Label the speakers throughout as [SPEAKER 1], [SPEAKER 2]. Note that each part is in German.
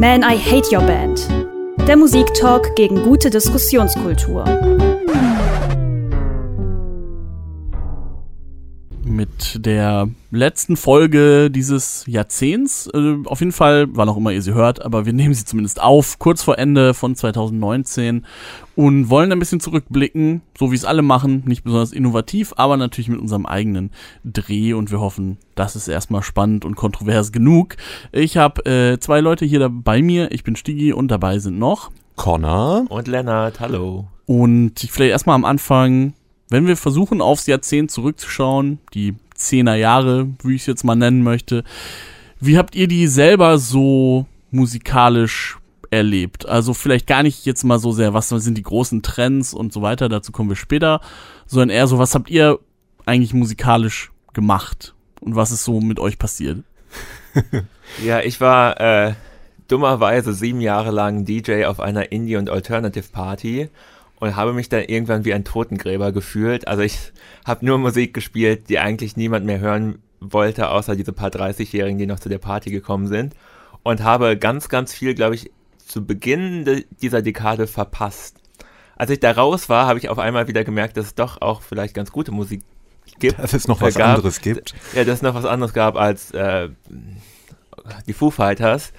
[SPEAKER 1] Man, I Hate Your Band. Der Musiktalk gegen gute Diskussionskultur.
[SPEAKER 2] Mit der letzten Folge dieses Jahrzehnts. Äh, auf jeden Fall, wann auch immer ihr sie hört, aber wir nehmen sie zumindest auf, kurz vor Ende von 2019 und wollen ein bisschen zurückblicken, so wie es alle machen, nicht besonders innovativ, aber natürlich mit unserem eigenen Dreh und wir hoffen, das ist erstmal spannend und kontrovers genug. Ich habe äh, zwei Leute hier bei mir, ich bin Stigi und dabei sind noch
[SPEAKER 3] Connor
[SPEAKER 4] und Lennart, hallo.
[SPEAKER 2] Und ich vielleicht erstmal am Anfang wenn wir versuchen, aufs Jahrzehnt zurückzuschauen, die Zehner Jahre, wie ich es jetzt mal nennen möchte, wie habt ihr die selber so musikalisch erlebt? Also vielleicht gar nicht jetzt mal so sehr, was sind die großen Trends und so weiter, dazu kommen wir später, sondern eher so, was habt ihr eigentlich musikalisch gemacht und was ist so mit euch passiert?
[SPEAKER 4] ja, ich war äh, dummerweise sieben Jahre lang DJ auf einer Indie- und Alternative Party und habe mich dann irgendwann wie ein Totengräber gefühlt. Also ich habe nur Musik gespielt, die eigentlich niemand mehr hören wollte, außer diese paar 30-Jährigen, die noch zu der Party gekommen sind. Und habe ganz, ganz viel, glaube ich, zu Beginn de dieser Dekade verpasst. Als ich da raus war, habe ich auf einmal wieder gemerkt, dass es doch auch vielleicht ganz gute Musik gibt.
[SPEAKER 3] Dass es noch was
[SPEAKER 4] gab.
[SPEAKER 3] anderes gibt.
[SPEAKER 4] Ja, dass es noch was anderes gab als äh, die Foo Fighters.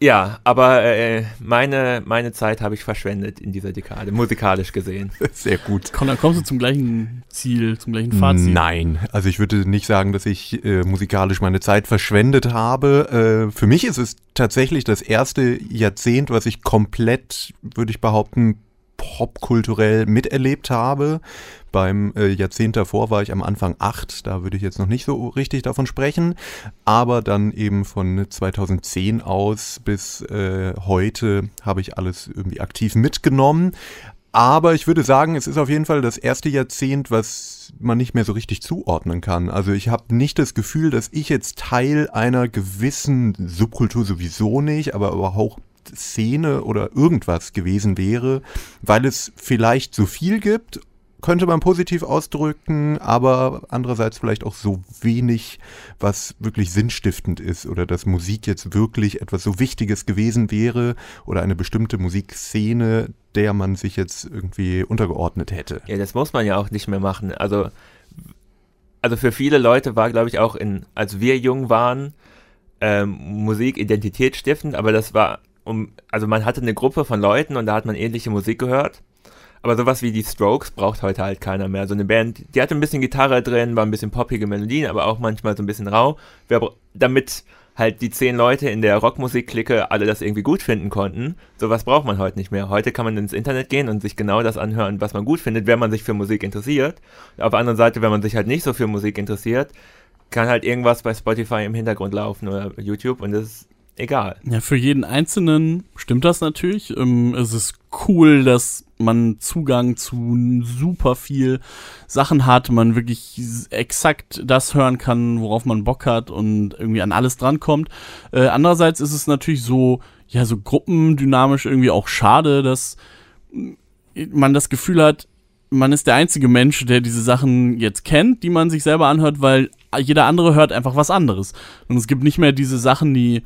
[SPEAKER 4] Ja, aber äh, meine, meine Zeit habe ich verschwendet in dieser Dekade, musikalisch gesehen.
[SPEAKER 3] Sehr gut.
[SPEAKER 2] Komm, dann kommst du zum gleichen Ziel, zum gleichen Fazit.
[SPEAKER 3] Nein, also ich würde nicht sagen, dass ich äh, musikalisch meine Zeit verschwendet habe. Äh, für mich ist es tatsächlich das erste Jahrzehnt, was ich komplett, würde ich behaupten, popkulturell miterlebt habe. Beim äh, Jahrzehnt davor war ich am Anfang acht, da würde ich jetzt noch nicht so richtig davon sprechen, aber dann eben von 2010 aus bis äh, heute habe ich alles irgendwie aktiv mitgenommen. Aber ich würde sagen, es ist auf jeden Fall das erste Jahrzehnt, was man nicht mehr so richtig zuordnen kann. Also ich habe nicht das Gefühl, dass ich jetzt Teil einer gewissen Subkultur sowieso nicht, aber auch Szene oder irgendwas gewesen wäre, weil es vielleicht so viel gibt, könnte man positiv ausdrücken, aber andererseits vielleicht auch so wenig, was wirklich sinnstiftend ist oder dass Musik jetzt wirklich etwas so Wichtiges gewesen wäre oder eine bestimmte Musikszene, der man sich jetzt irgendwie untergeordnet hätte.
[SPEAKER 4] Ja, das muss man ja auch nicht mehr machen. Also, also für viele Leute war, glaube ich, auch in, als wir jung waren, ähm, Musik identitätsstiftend, aber das war um, also man hatte eine Gruppe von Leuten und da hat man ähnliche Musik gehört. Aber sowas wie die Strokes braucht heute halt keiner mehr. So eine Band, die hatte ein bisschen Gitarre drin, war ein bisschen poppige Melodien, aber auch manchmal so ein bisschen rau. Wer, damit halt die zehn Leute in der Rockmusik-Clique alle das irgendwie gut finden konnten. Sowas braucht man heute nicht mehr. Heute kann man ins Internet gehen und sich genau das anhören, was man gut findet, wenn man sich für Musik interessiert. Auf der anderen Seite, wenn man sich halt nicht so für Musik interessiert, kann halt irgendwas bei Spotify im Hintergrund laufen oder YouTube und das egal.
[SPEAKER 2] Ja, für jeden Einzelnen stimmt das natürlich. Ähm, es ist cool, dass man Zugang zu super viel Sachen hat, man wirklich exakt das hören kann, worauf man Bock hat und irgendwie an alles drankommt. Äh, andererseits ist es natürlich so, ja, so gruppendynamisch irgendwie auch schade, dass man das Gefühl hat, man ist der einzige Mensch, der diese Sachen jetzt kennt, die man sich selber anhört, weil jeder andere hört einfach was anderes. Und es gibt nicht mehr diese Sachen, die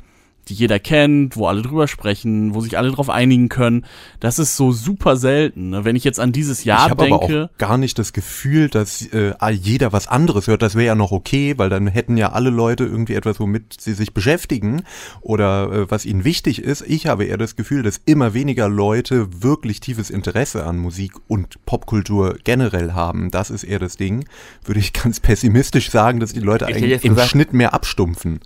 [SPEAKER 2] die jeder kennt, wo alle drüber sprechen, wo sich alle drauf einigen können. Das ist so super selten. Ne? Wenn ich jetzt an dieses Jahr
[SPEAKER 3] ich
[SPEAKER 2] denke.
[SPEAKER 3] Ich habe auch gar nicht das Gefühl, dass äh, jeder was anderes hört. Das wäre ja noch okay, weil dann hätten ja alle Leute irgendwie etwas, womit sie sich beschäftigen oder äh, was ihnen wichtig ist. Ich habe eher das Gefühl, dass immer weniger Leute wirklich tiefes Interesse an Musik und Popkultur generell haben. Das ist eher das Ding. Würde ich ganz pessimistisch sagen, dass die Leute ich eigentlich im Schnitt mehr abstumpfen.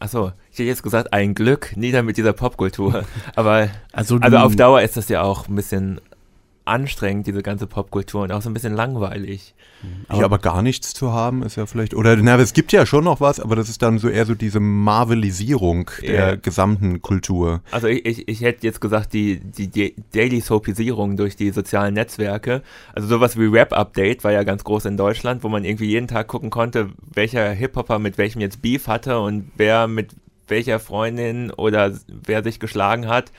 [SPEAKER 4] Achso, ich hätte jetzt gesagt, ein Glück, nieder mit dieser Popkultur. Aber also, also auf Dauer ist das ja auch ein bisschen anstrengend, diese ganze Popkultur und auch so ein bisschen langweilig.
[SPEAKER 3] Aber, ja, aber gar nichts zu haben ist ja vielleicht, oder na, es gibt ja schon noch was, aber das ist dann so eher so diese Marvelisierung der yeah. gesamten Kultur.
[SPEAKER 4] Also ich, ich, ich hätte jetzt gesagt, die, die, die Daily Soapisierung durch die sozialen Netzwerke, also sowas wie Rap Update war ja ganz groß in Deutschland, wo man irgendwie jeden Tag gucken konnte, welcher Hip-Hopper mit welchem jetzt Beef hatte und wer mit welcher Freundin oder wer sich geschlagen hat.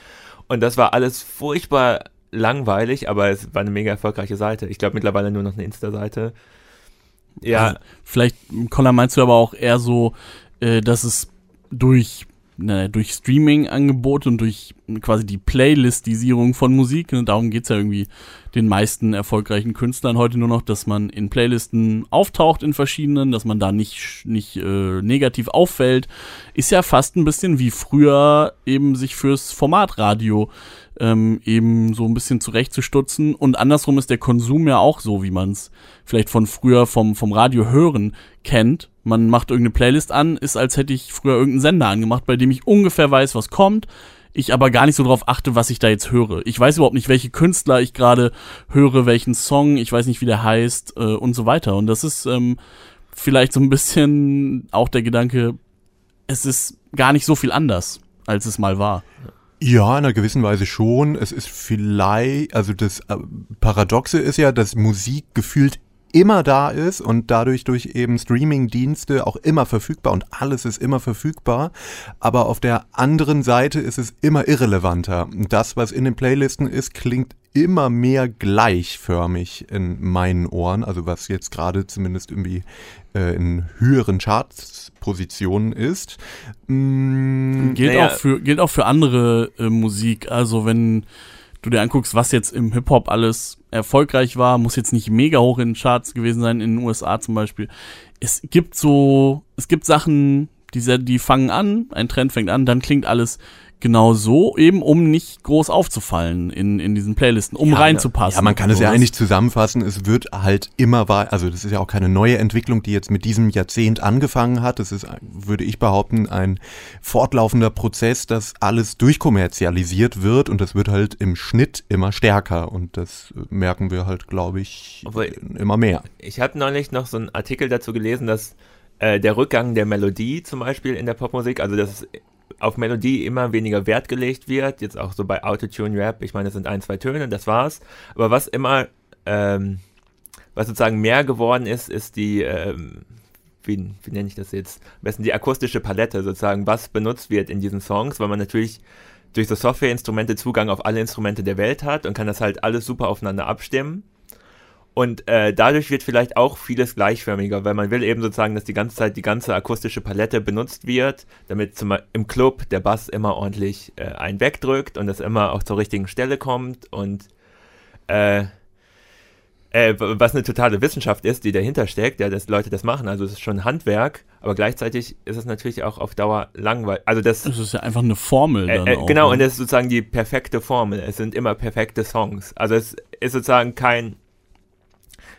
[SPEAKER 4] Und das war alles furchtbar langweilig, aber es war eine mega erfolgreiche Seite. Ich glaube mittlerweile nur noch eine Insta-Seite.
[SPEAKER 2] Ja. Also, vielleicht, Colin, meinst du aber auch eher so, äh, dass es durch na, durch Streaming-Angebote und durch quasi die Playlistisierung von Musik. Ne, darum geht's ja irgendwie den meisten erfolgreichen Künstlern heute nur noch, dass man in Playlisten auftaucht in verschiedenen, dass man da nicht, nicht äh, negativ auffällt. Ist ja fast ein bisschen wie früher eben sich fürs Formatradio ähm, eben so ein bisschen zurechtzustutzen. Und andersrum ist der Konsum ja auch so, wie man es vielleicht von früher vom, vom Radio hören kennt. Man macht irgendeine Playlist an, ist als hätte ich früher irgendeinen Sender angemacht, bei dem ich ungefähr weiß, was kommt. Ich aber gar nicht so drauf achte, was ich da jetzt höre. Ich weiß überhaupt nicht, welche Künstler ich gerade höre, welchen Song, ich weiß nicht, wie der heißt äh, und so weiter. Und das ist ähm, vielleicht so ein bisschen auch der Gedanke, es ist gar nicht so viel anders, als es mal war.
[SPEAKER 3] Ja, in einer gewissen Weise schon. Es ist vielleicht, also das äh, Paradoxe ist ja, dass Musik gefühlt immer da ist und dadurch durch eben Streaming-Dienste auch immer verfügbar und alles ist immer verfügbar. Aber auf der anderen Seite ist es immer irrelevanter. Das, was in den Playlisten ist, klingt immer mehr gleichförmig in meinen Ohren, also was jetzt gerade zumindest irgendwie äh, in höheren Charts-Positionen ist.
[SPEAKER 2] Mm, gilt, naja. auch für, gilt auch für andere äh, Musik. Also wenn du dir anguckst, was jetzt im Hip-Hop alles erfolgreich war, muss jetzt nicht mega hoch in den Charts gewesen sein, in den USA zum Beispiel. Es gibt so, es gibt Sachen, die, die fangen an, ein Trend fängt an, dann klingt alles genau so, eben um nicht groß aufzufallen in, in diesen Playlisten, um ja, reinzupassen.
[SPEAKER 3] Ja, man kann es ja eigentlich zusammenfassen, es wird halt immer wahr, also das ist ja auch keine neue Entwicklung, die jetzt mit diesem Jahrzehnt angefangen hat. Das ist, würde ich behaupten, ein fortlaufender Prozess, dass alles durchkommerzialisiert wird und das wird halt im Schnitt immer stärker und das merken wir halt, glaube ich, Obwohl, immer mehr.
[SPEAKER 4] Ich habe neulich noch so einen Artikel dazu gelesen, dass äh, der Rückgang der Melodie zum Beispiel in der Popmusik, also dass auf Melodie immer weniger Wert gelegt wird, jetzt auch so bei Autotune-Rap, ich meine, das sind ein, zwei Töne, das war's. Aber was immer, ähm, was sozusagen mehr geworden ist, ist die, ähm, wie, wie nenne ich das jetzt, am besten die akustische Palette, sozusagen, was benutzt wird in diesen Songs, weil man natürlich durch so Softwareinstrumente Zugang auf alle Instrumente der Welt hat und kann das halt alles super aufeinander abstimmen. Und äh, dadurch wird vielleicht auch vieles gleichförmiger, weil man will eben sozusagen, dass die ganze Zeit die ganze akustische Palette benutzt wird, damit zum, im Club der Bass immer ordentlich äh, einen wegdrückt und das immer auch zur richtigen Stelle kommt und äh, äh, was eine totale Wissenschaft ist, die dahinter steckt, ja, dass Leute das machen. Also es ist schon Handwerk, aber gleichzeitig ist es natürlich auch auf Dauer langweilig. Also das,
[SPEAKER 2] das ist ja einfach eine Formel.
[SPEAKER 4] Äh, äh, genau, ne? und das ist sozusagen die perfekte Formel. Es sind immer perfekte Songs. Also es ist sozusagen kein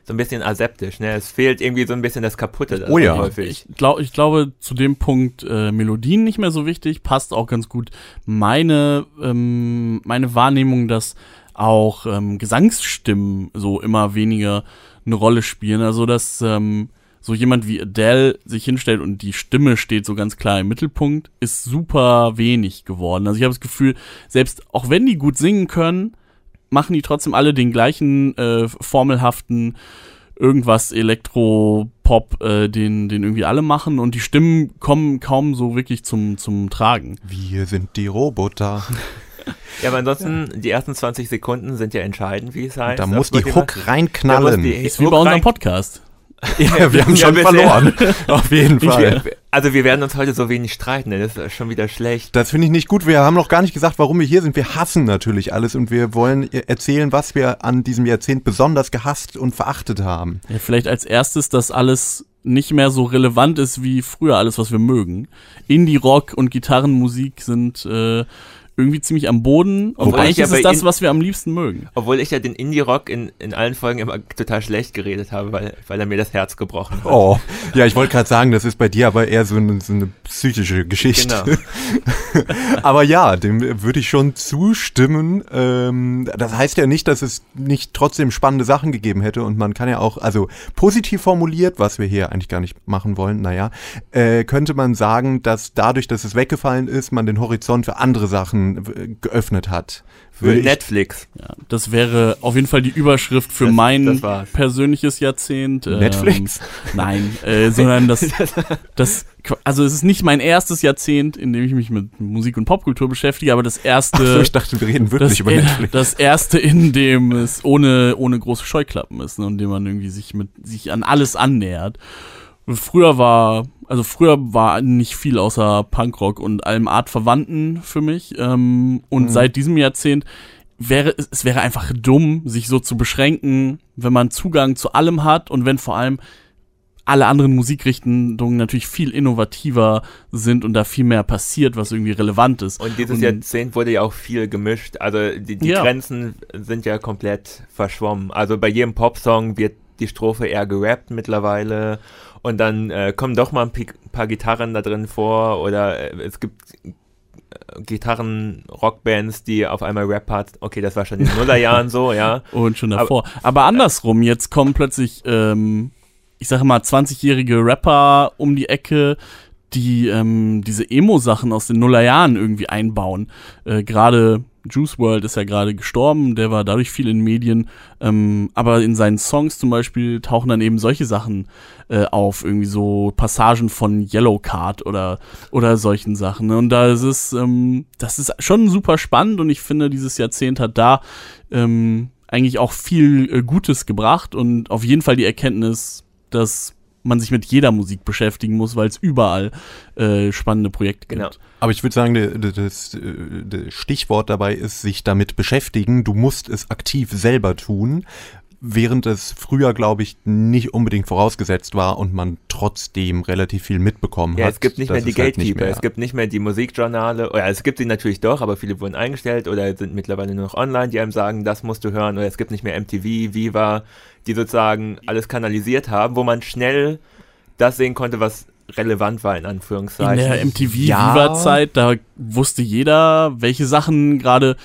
[SPEAKER 4] so ein bisschen aseptisch. Ne? Es fehlt irgendwie so ein bisschen das Kaputte.
[SPEAKER 2] oh ja. Häufig. Ich, glaub, ich glaube, zu dem Punkt äh, Melodien nicht mehr so wichtig, passt auch ganz gut meine, ähm, meine Wahrnehmung, dass auch ähm, Gesangsstimmen so immer weniger eine Rolle spielen. Also, dass ähm, so jemand wie Adele sich hinstellt und die Stimme steht so ganz klar im Mittelpunkt, ist super wenig geworden. Also ich habe das Gefühl, selbst auch wenn die gut singen können, machen die trotzdem alle den gleichen äh, formelhaften irgendwas Elektro-Pop, äh, den, den irgendwie alle machen und die Stimmen kommen kaum so wirklich zum, zum Tragen.
[SPEAKER 3] Wir sind die Roboter.
[SPEAKER 4] Ja, aber ansonsten, ja. die ersten 20 Sekunden sind ja entscheidend, wie es heißt.
[SPEAKER 3] Da muss die Hook reinknallen.
[SPEAKER 2] Ist wie bei unserem Podcast.
[SPEAKER 3] Ja, wir haben schon ja, verloren. Auf jeden Fall.
[SPEAKER 4] Also wir werden uns heute so wenig streiten, das ist schon wieder schlecht.
[SPEAKER 3] Das finde ich nicht gut. Wir haben noch gar nicht gesagt, warum wir hier sind. Wir hassen natürlich alles und wir wollen erzählen, was wir an diesem Jahrzehnt besonders gehasst und verachtet haben.
[SPEAKER 2] Ja, vielleicht als erstes, dass alles nicht mehr so relevant ist wie früher alles, was wir mögen. Indie-Rock und Gitarrenmusik sind äh, irgendwie ziemlich am Boden. Und eigentlich ist es das, was wir am liebsten mögen.
[SPEAKER 4] Obwohl ich ja den Indie-Rock in, in allen Folgen immer total schlecht geredet habe, weil, weil er mir das Herz gebrochen hat.
[SPEAKER 3] Oh, ja, ich wollte gerade sagen, das ist bei dir aber eher so eine, so eine psychische Geschichte. Genau. aber ja, dem würde ich schon zustimmen. Ähm, das heißt ja nicht, dass es nicht trotzdem spannende Sachen gegeben hätte und man kann ja auch, also positiv formuliert, was wir hier eigentlich gar nicht machen wollen, naja, äh, könnte man sagen, dass dadurch, dass es weggefallen ist, man den Horizont für andere Sachen geöffnet hat.
[SPEAKER 4] Für Netflix.
[SPEAKER 2] Ja, das wäre auf jeden Fall die Überschrift für das, mein das persönliches Jahrzehnt.
[SPEAKER 3] Ähm, Netflix?
[SPEAKER 2] Nein, äh, sondern das, das, also es ist nicht mein erstes Jahrzehnt, in dem ich mich mit Musik und Popkultur beschäftige, aber das erste.
[SPEAKER 3] Ach so, ich dachte, wir reden wirklich
[SPEAKER 2] das,
[SPEAKER 3] über Netflix.
[SPEAKER 2] Das erste, in dem es ohne, ohne große Scheuklappen ist, ne, und dem man irgendwie sich mit, sich an alles annähert. Früher war, also früher war nicht viel außer Punkrock und allem Artverwandten für mich. Ähm, und
[SPEAKER 3] Mhm.
[SPEAKER 2] seit diesem Jahrzehnt wäre es, es wäre einfach dumm, sich so zu beschränken, wenn man Zugang zu allem hat und wenn vor allem alle anderen Musikrichtungen natürlich viel innovativer sind und da viel mehr passiert, was irgendwie relevant ist.
[SPEAKER 4] Und dieses
[SPEAKER 2] Und-
[SPEAKER 4] Jahrzehnt wurde ja auch viel gemischt. Also die, die
[SPEAKER 2] Ja.
[SPEAKER 4] Grenzen sind ja komplett verschwommen. Also bei jedem Popsong wird die Strophe eher gerappt mittlerweile. Und dann äh, kommen doch mal ein paar Gitarren da drin vor. Oder äh, es gibt äh, Gitarren-Rockbands, die auf einmal Rap-Parts. Okay, das war schon in den Nullerjahren so, ja.
[SPEAKER 2] Und schon davor. Aber, andersrum, jetzt kommen plötzlich, ähm, ich sage mal, 20-jährige Rapper um die Ecke, die ähm, diese Emo-Sachen aus den Nullerjahren irgendwie einbauen. Äh, gerade Juice World ist ja gerade gestorben, der war dadurch viel in Medien. Ähm, aber in seinen Songs zum Beispiel tauchen dann eben solche Sachen äh, auf, irgendwie so Passagen von Yellow Card oder, oder solchen Sachen. ne? Und da ist es, ähm, das ist schon super spannend und ich finde, dieses Jahrzehnt hat da ähm, eigentlich auch viel äh, Gutes gebracht und auf jeden Fall die Erkenntnis, dass man sich mit jeder Musik beschäftigen muss, weil es überall äh, spannende Projekte
[SPEAKER 4] Genau.
[SPEAKER 2] gibt.
[SPEAKER 3] Aber ich würde sagen, das, äh, das Stichwort dabei ist, sich damit beschäftigen. Du musst es aktiv selber tun, während es früher, glaube ich, nicht unbedingt vorausgesetzt war und man trotzdem relativ viel mitbekommen
[SPEAKER 4] Ja,
[SPEAKER 3] hat.
[SPEAKER 4] es gibt nicht mehr die
[SPEAKER 3] halt
[SPEAKER 4] Gatekeeper,
[SPEAKER 3] nicht mehr-
[SPEAKER 4] es gibt nicht mehr die Musikjournale, oder es gibt sie natürlich doch, aber viele wurden eingestellt oder sind mittlerweile nur noch online, die einem sagen, das musst du hören, oder es gibt nicht mehr MTV, Viva, die sozusagen alles kanalisiert haben, wo man schnell das sehen konnte, was relevant war, in
[SPEAKER 2] In
[SPEAKER 4] Anführungszeichen.
[SPEAKER 2] der MTV
[SPEAKER 3] Ja.
[SPEAKER 2] Da wusste jeder, welche Sachen gerade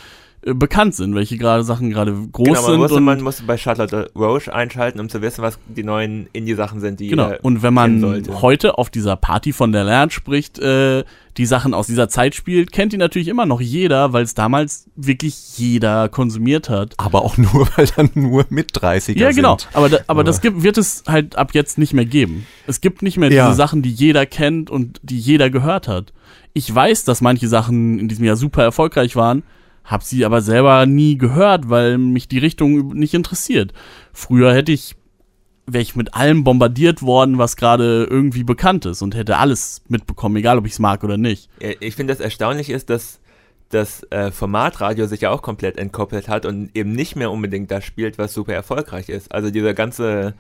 [SPEAKER 2] äh, bekannt sind, welche gerade Sachen gerade groß
[SPEAKER 4] Genau, man
[SPEAKER 2] sind.
[SPEAKER 4] musste,
[SPEAKER 2] und
[SPEAKER 4] man musste bei Charlotte Roche einschalten, um zu wissen, was die neuen Indie-Sachen sind, die
[SPEAKER 2] Genau. Und wenn man heute auf dieser Party von der Lernt spricht, äh, die Sachen aus dieser Zeit spielt, kennt die natürlich immer noch jeder, weil es damals wirklich jeder konsumiert hat.
[SPEAKER 3] Aber auch nur, weil dann nur mit 30er
[SPEAKER 2] Ja, genau.
[SPEAKER 3] sind.
[SPEAKER 2] Aber, da, aber
[SPEAKER 3] Aber-
[SPEAKER 2] das gibt, wird es halt ab jetzt nicht mehr geben. Es gibt nicht mehr
[SPEAKER 3] Ja.
[SPEAKER 2] diese Sachen, die jeder kennt und die jeder gehört hat. Ich weiß, dass manche Sachen in diesem Jahr super erfolgreich waren, hab sie aber selber nie gehört, weil mich die Richtung nicht interessiert. Früher hätte ich, wäre ich mit allem bombardiert worden, was gerade irgendwie bekannt ist und hätte alles mitbekommen, egal ob ich es mag oder nicht.
[SPEAKER 4] Ja, Ich finde, das erstaunlich ist, dass das äh, Formatradio sich ja auch komplett entkoppelt hat und eben nicht mehr unbedingt das spielt, was super erfolgreich ist. Also dieser ganze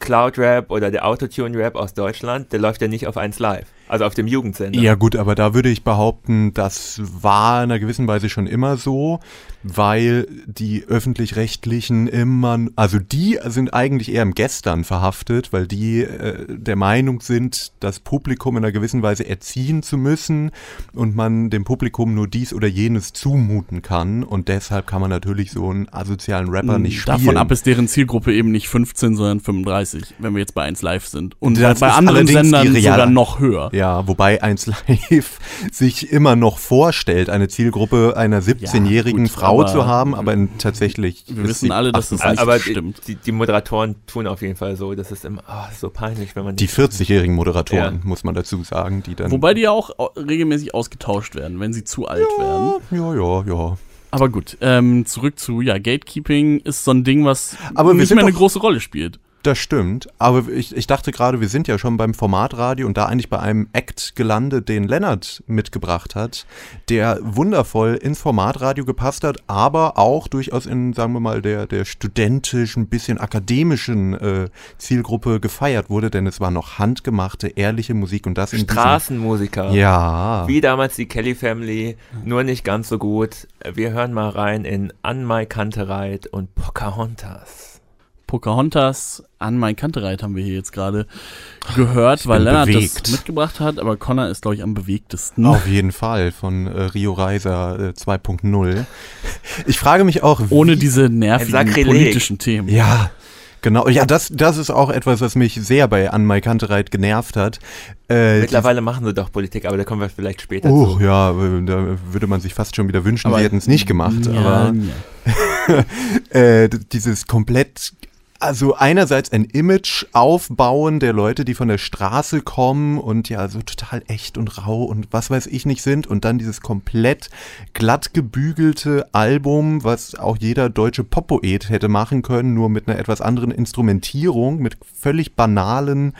[SPEAKER 4] Cloud-Rap oder der Autotune-Rap aus Deutschland, der läuft ja nicht auf 1 Live, also auf dem Jugendsender.
[SPEAKER 3] Ja gut, aber da würde ich behaupten, das war in einer gewissen Weise schon immer so, weil die öffentlich-rechtlichen immer, also die sind eigentlich eher im Gestern verhaftet, weil die äh, der Meinung sind, das Publikum in einer gewissen Weise erziehen zu müssen und man dem Publikum nur dies oder jenes zumuten kann und deshalb kann man natürlich so einen asozialen Rapper nicht spielen.
[SPEAKER 2] Davon ab ist deren Zielgruppe eben nicht 15, sondern 35, wenn wir jetzt bei 1 Live sind. Und
[SPEAKER 3] Das
[SPEAKER 2] bei anderen Sendern sogar noch höher.
[SPEAKER 3] Ja, wobei 1 Live sich immer noch vorstellt, eine Zielgruppe einer 17-jährigen
[SPEAKER 2] gut,
[SPEAKER 3] Frau zu haben, aber in, tatsächlich.
[SPEAKER 2] wir
[SPEAKER 3] ist
[SPEAKER 2] wissen alle, dass das
[SPEAKER 3] 28.
[SPEAKER 2] nicht
[SPEAKER 4] aber
[SPEAKER 2] stimmt.
[SPEAKER 4] die, die Moderatoren tun auf jeden Fall so. Das ist immer ah, so peinlich, wenn man
[SPEAKER 3] Die 40-jährigen Moderatoren,
[SPEAKER 4] Ja.
[SPEAKER 3] muss man dazu sagen, die dann.
[SPEAKER 2] Wobei die ja auch au- regelmäßig ausgetauscht werden, wenn sie zu alt werden.
[SPEAKER 3] Ja, ja, ja.
[SPEAKER 2] Aber gut, ähm, zurück zu, ja, Gatekeeping ist so ein Ding, was
[SPEAKER 3] Aber
[SPEAKER 2] nicht mehr eine große Rolle spielt.
[SPEAKER 3] Das stimmt. Aber ich, ich dachte gerade, wir sind ja schon beim Formatradio und da eigentlich bei einem Act gelandet, den Lennart mitgebracht hat, der wundervoll ins Formatradio gepasst hat, aber auch durchaus in, sagen wir mal, der, der studentischen, bisschen akademischen äh, Zielgruppe gefeiert wurde, denn es war noch handgemachte, ehrliche Musik und das in diesem-
[SPEAKER 4] Straßenmusiker.
[SPEAKER 3] Ja.
[SPEAKER 4] Wie damals die Kelly Family, nur nicht ganz so gut. Wir hören mal rein in An My Kantereit und Pocahontas.
[SPEAKER 2] Pocahontas an mein Kantereit haben wir hier jetzt gerade gehört, weil Lennart
[SPEAKER 3] bewegt.
[SPEAKER 2] das mitgebracht hat, aber Connor ist, glaube ich, am bewegtesten.
[SPEAKER 3] Auf jeden Fall von äh, Rio Reiser äh, 2.0. Ich frage mich auch, wie,
[SPEAKER 2] Ohne diese nervigen politischen Themen.
[SPEAKER 3] Ja, genau. Ja, das, das ist auch etwas, was mich sehr bei Anmai Kantereit genervt hat. Äh,
[SPEAKER 4] Mittlerweile machen sie doch Politik, aber da kommen wir vielleicht später
[SPEAKER 3] Oh,
[SPEAKER 4] zu.
[SPEAKER 3] ja, äh, da würde man sich fast schon wieder wünschen,
[SPEAKER 2] Aber-
[SPEAKER 3] sie hätten es nicht gemacht.
[SPEAKER 2] Ja,
[SPEAKER 3] aber
[SPEAKER 2] ja.
[SPEAKER 3] äh, dieses komplett, also einerseits ein Image aufbauen der Leute, die von der Straße kommen und ja so total echt und rau und was weiß ich nicht sind und dann dieses komplett glatt gebügelte Album, was auch jeder deutsche Poppoet hätte machen können, nur mit einer etwas anderen Instrumentierung, mit völlig banalen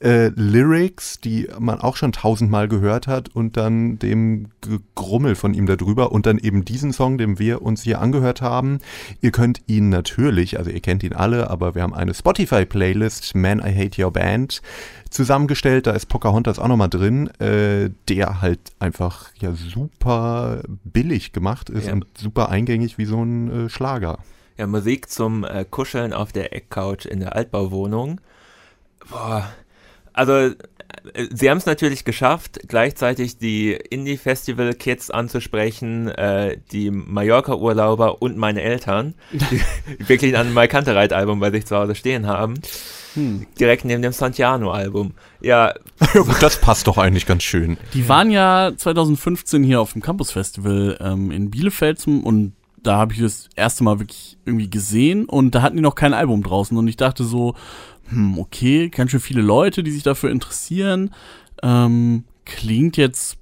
[SPEAKER 3] äh, Lyrics, die man auch schon tausendmal gehört hat und dann dem Grummel von ihm darüber und dann eben diesen Song, den wir uns hier angehört haben. Ihr könnt ihn natürlich, also ihr kennt ihn alle, aber wir haben eine Spotify-Playlist, Man I Hate Your Band, zusammengestellt. Da ist Pocahontas auch nochmal drin, äh, der halt einfach ja super billig gemacht ist
[SPEAKER 4] Ja.
[SPEAKER 3] und super eingängig wie so ein äh, Schlager.
[SPEAKER 4] Ja, Musik zum äh, Kuscheln auf der Eckcouch in der Altbauwohnung. Boah. Also, äh, sie haben es natürlich geschafft, gleichzeitig die Indie-Festival-Kids anzusprechen, äh, die Mallorca-Urlauber und meine Eltern, die wirklich ein Mike Kantereit-Album bei sich zu Hause stehen haben.
[SPEAKER 2] Hm.
[SPEAKER 4] Direkt neben dem Santiano-Album. Ja,
[SPEAKER 3] gut, das passt doch eigentlich ganz schön.
[SPEAKER 2] Die waren ja 2015 hier auf dem Campus Festival ähm, in Bielefeld zum, und da habe ich das erste Mal wirklich irgendwie gesehen und da hatten die noch kein Album draußen und ich dachte so, hm, okay, ganz schön viele Leute, die sich dafür interessieren. Ähm, klingt jetzt,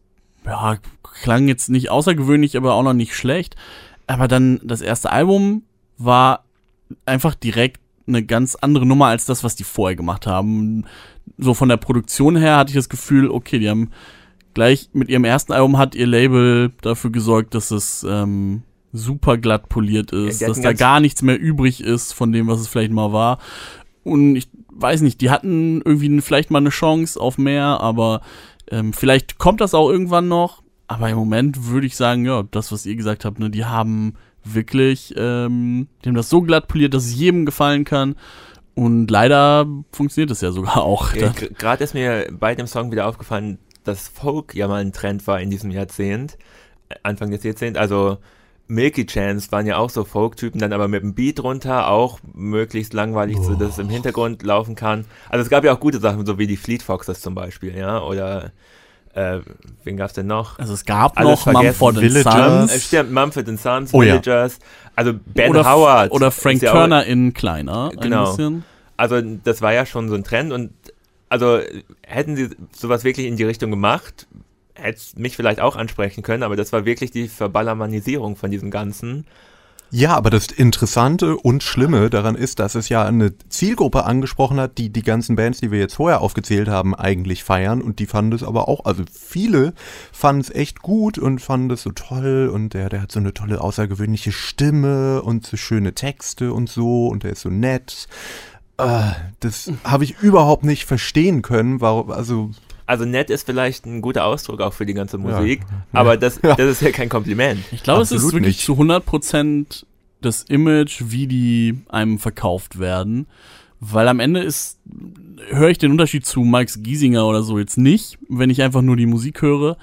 [SPEAKER 2] ja, klang jetzt nicht außergewöhnlich, aber auch noch nicht schlecht. Aber dann das erste Album war einfach direkt eine ganz andere Nummer als das, was die vorher gemacht haben. So von der Produktion her hatte ich das Gefühl, okay, die haben gleich mit ihrem ersten Album hat ihr Label dafür gesorgt, dass es ähm, super glatt poliert ist,
[SPEAKER 4] Ja,
[SPEAKER 2] dass da gar nichts mehr übrig ist von dem, was es vielleicht mal war. Und ich weiß nicht, die hatten irgendwie vielleicht mal eine Chance auf mehr, aber ähm, vielleicht kommt das auch irgendwann noch. Aber im Moment würde ich sagen, ja, das, was ihr gesagt habt, ne, die haben wirklich, ähm, die haben das so glatt poliert, dass es jedem gefallen kann. Und leider funktioniert es ja sogar auch.
[SPEAKER 4] Ja, gr- Gerade ist mir bei dem Song wieder aufgefallen, dass Folk ja mal ein Trend war in diesem Jahrzehnt, äh, Anfang des Jahrzehnts. Also Milky Chance waren ja auch so Folk-Typen, dann aber mit dem Beat runter, auch möglichst langweilig, so dass es im Hintergrund laufen kann. Also es gab ja auch gute Sachen, so wie die Fleet Foxes zum Beispiel, ja, oder äh, wen gab's denn noch?
[SPEAKER 2] Also es gab
[SPEAKER 4] Alles
[SPEAKER 2] noch
[SPEAKER 4] vergessen.
[SPEAKER 2] Mumford
[SPEAKER 3] Villagers.
[SPEAKER 4] Äh, stimmt, Mumford and Sons,
[SPEAKER 3] Oh ja.
[SPEAKER 4] Villagers, also Ben
[SPEAKER 2] oder,
[SPEAKER 4] Howard.
[SPEAKER 2] Oder Frank
[SPEAKER 4] ja auch-
[SPEAKER 2] Turner in kleiner.
[SPEAKER 4] Genau.
[SPEAKER 2] Ein bisschen.
[SPEAKER 4] Also das war ja schon so ein Trend und also hätten sie sowas wirklich in die Richtung gemacht, hätte mich vielleicht auch ansprechen können, aber das war wirklich die Verballermanisierung von diesem Ganzen.
[SPEAKER 3] Ja, aber das Interessante und Schlimme daran ist, dass es ja eine Zielgruppe angesprochen hat, die die ganzen Bands, die wir jetzt vorher aufgezählt haben, eigentlich feiern und die fanden es aber auch, also viele fanden es echt gut und fanden es so toll und der, der hat so eine tolle außergewöhnliche Stimme und so schöne Texte und so und der ist so nett. Äh, das habe ich überhaupt nicht verstehen können, warum, also
[SPEAKER 4] Also nett ist vielleicht ein guter Ausdruck auch für die ganze
[SPEAKER 3] Ja.
[SPEAKER 4] Musik, aber das,
[SPEAKER 3] Ja.
[SPEAKER 4] das ist ja kein Kompliment.
[SPEAKER 2] Ich glaube, es ist wirklich
[SPEAKER 3] nicht.
[SPEAKER 2] zu 100% das Image, wie die einem verkauft werden. Weil am Ende ist, höre ich den Unterschied zu Max Giesinger oder so jetzt nicht, wenn ich einfach nur die Musik höre.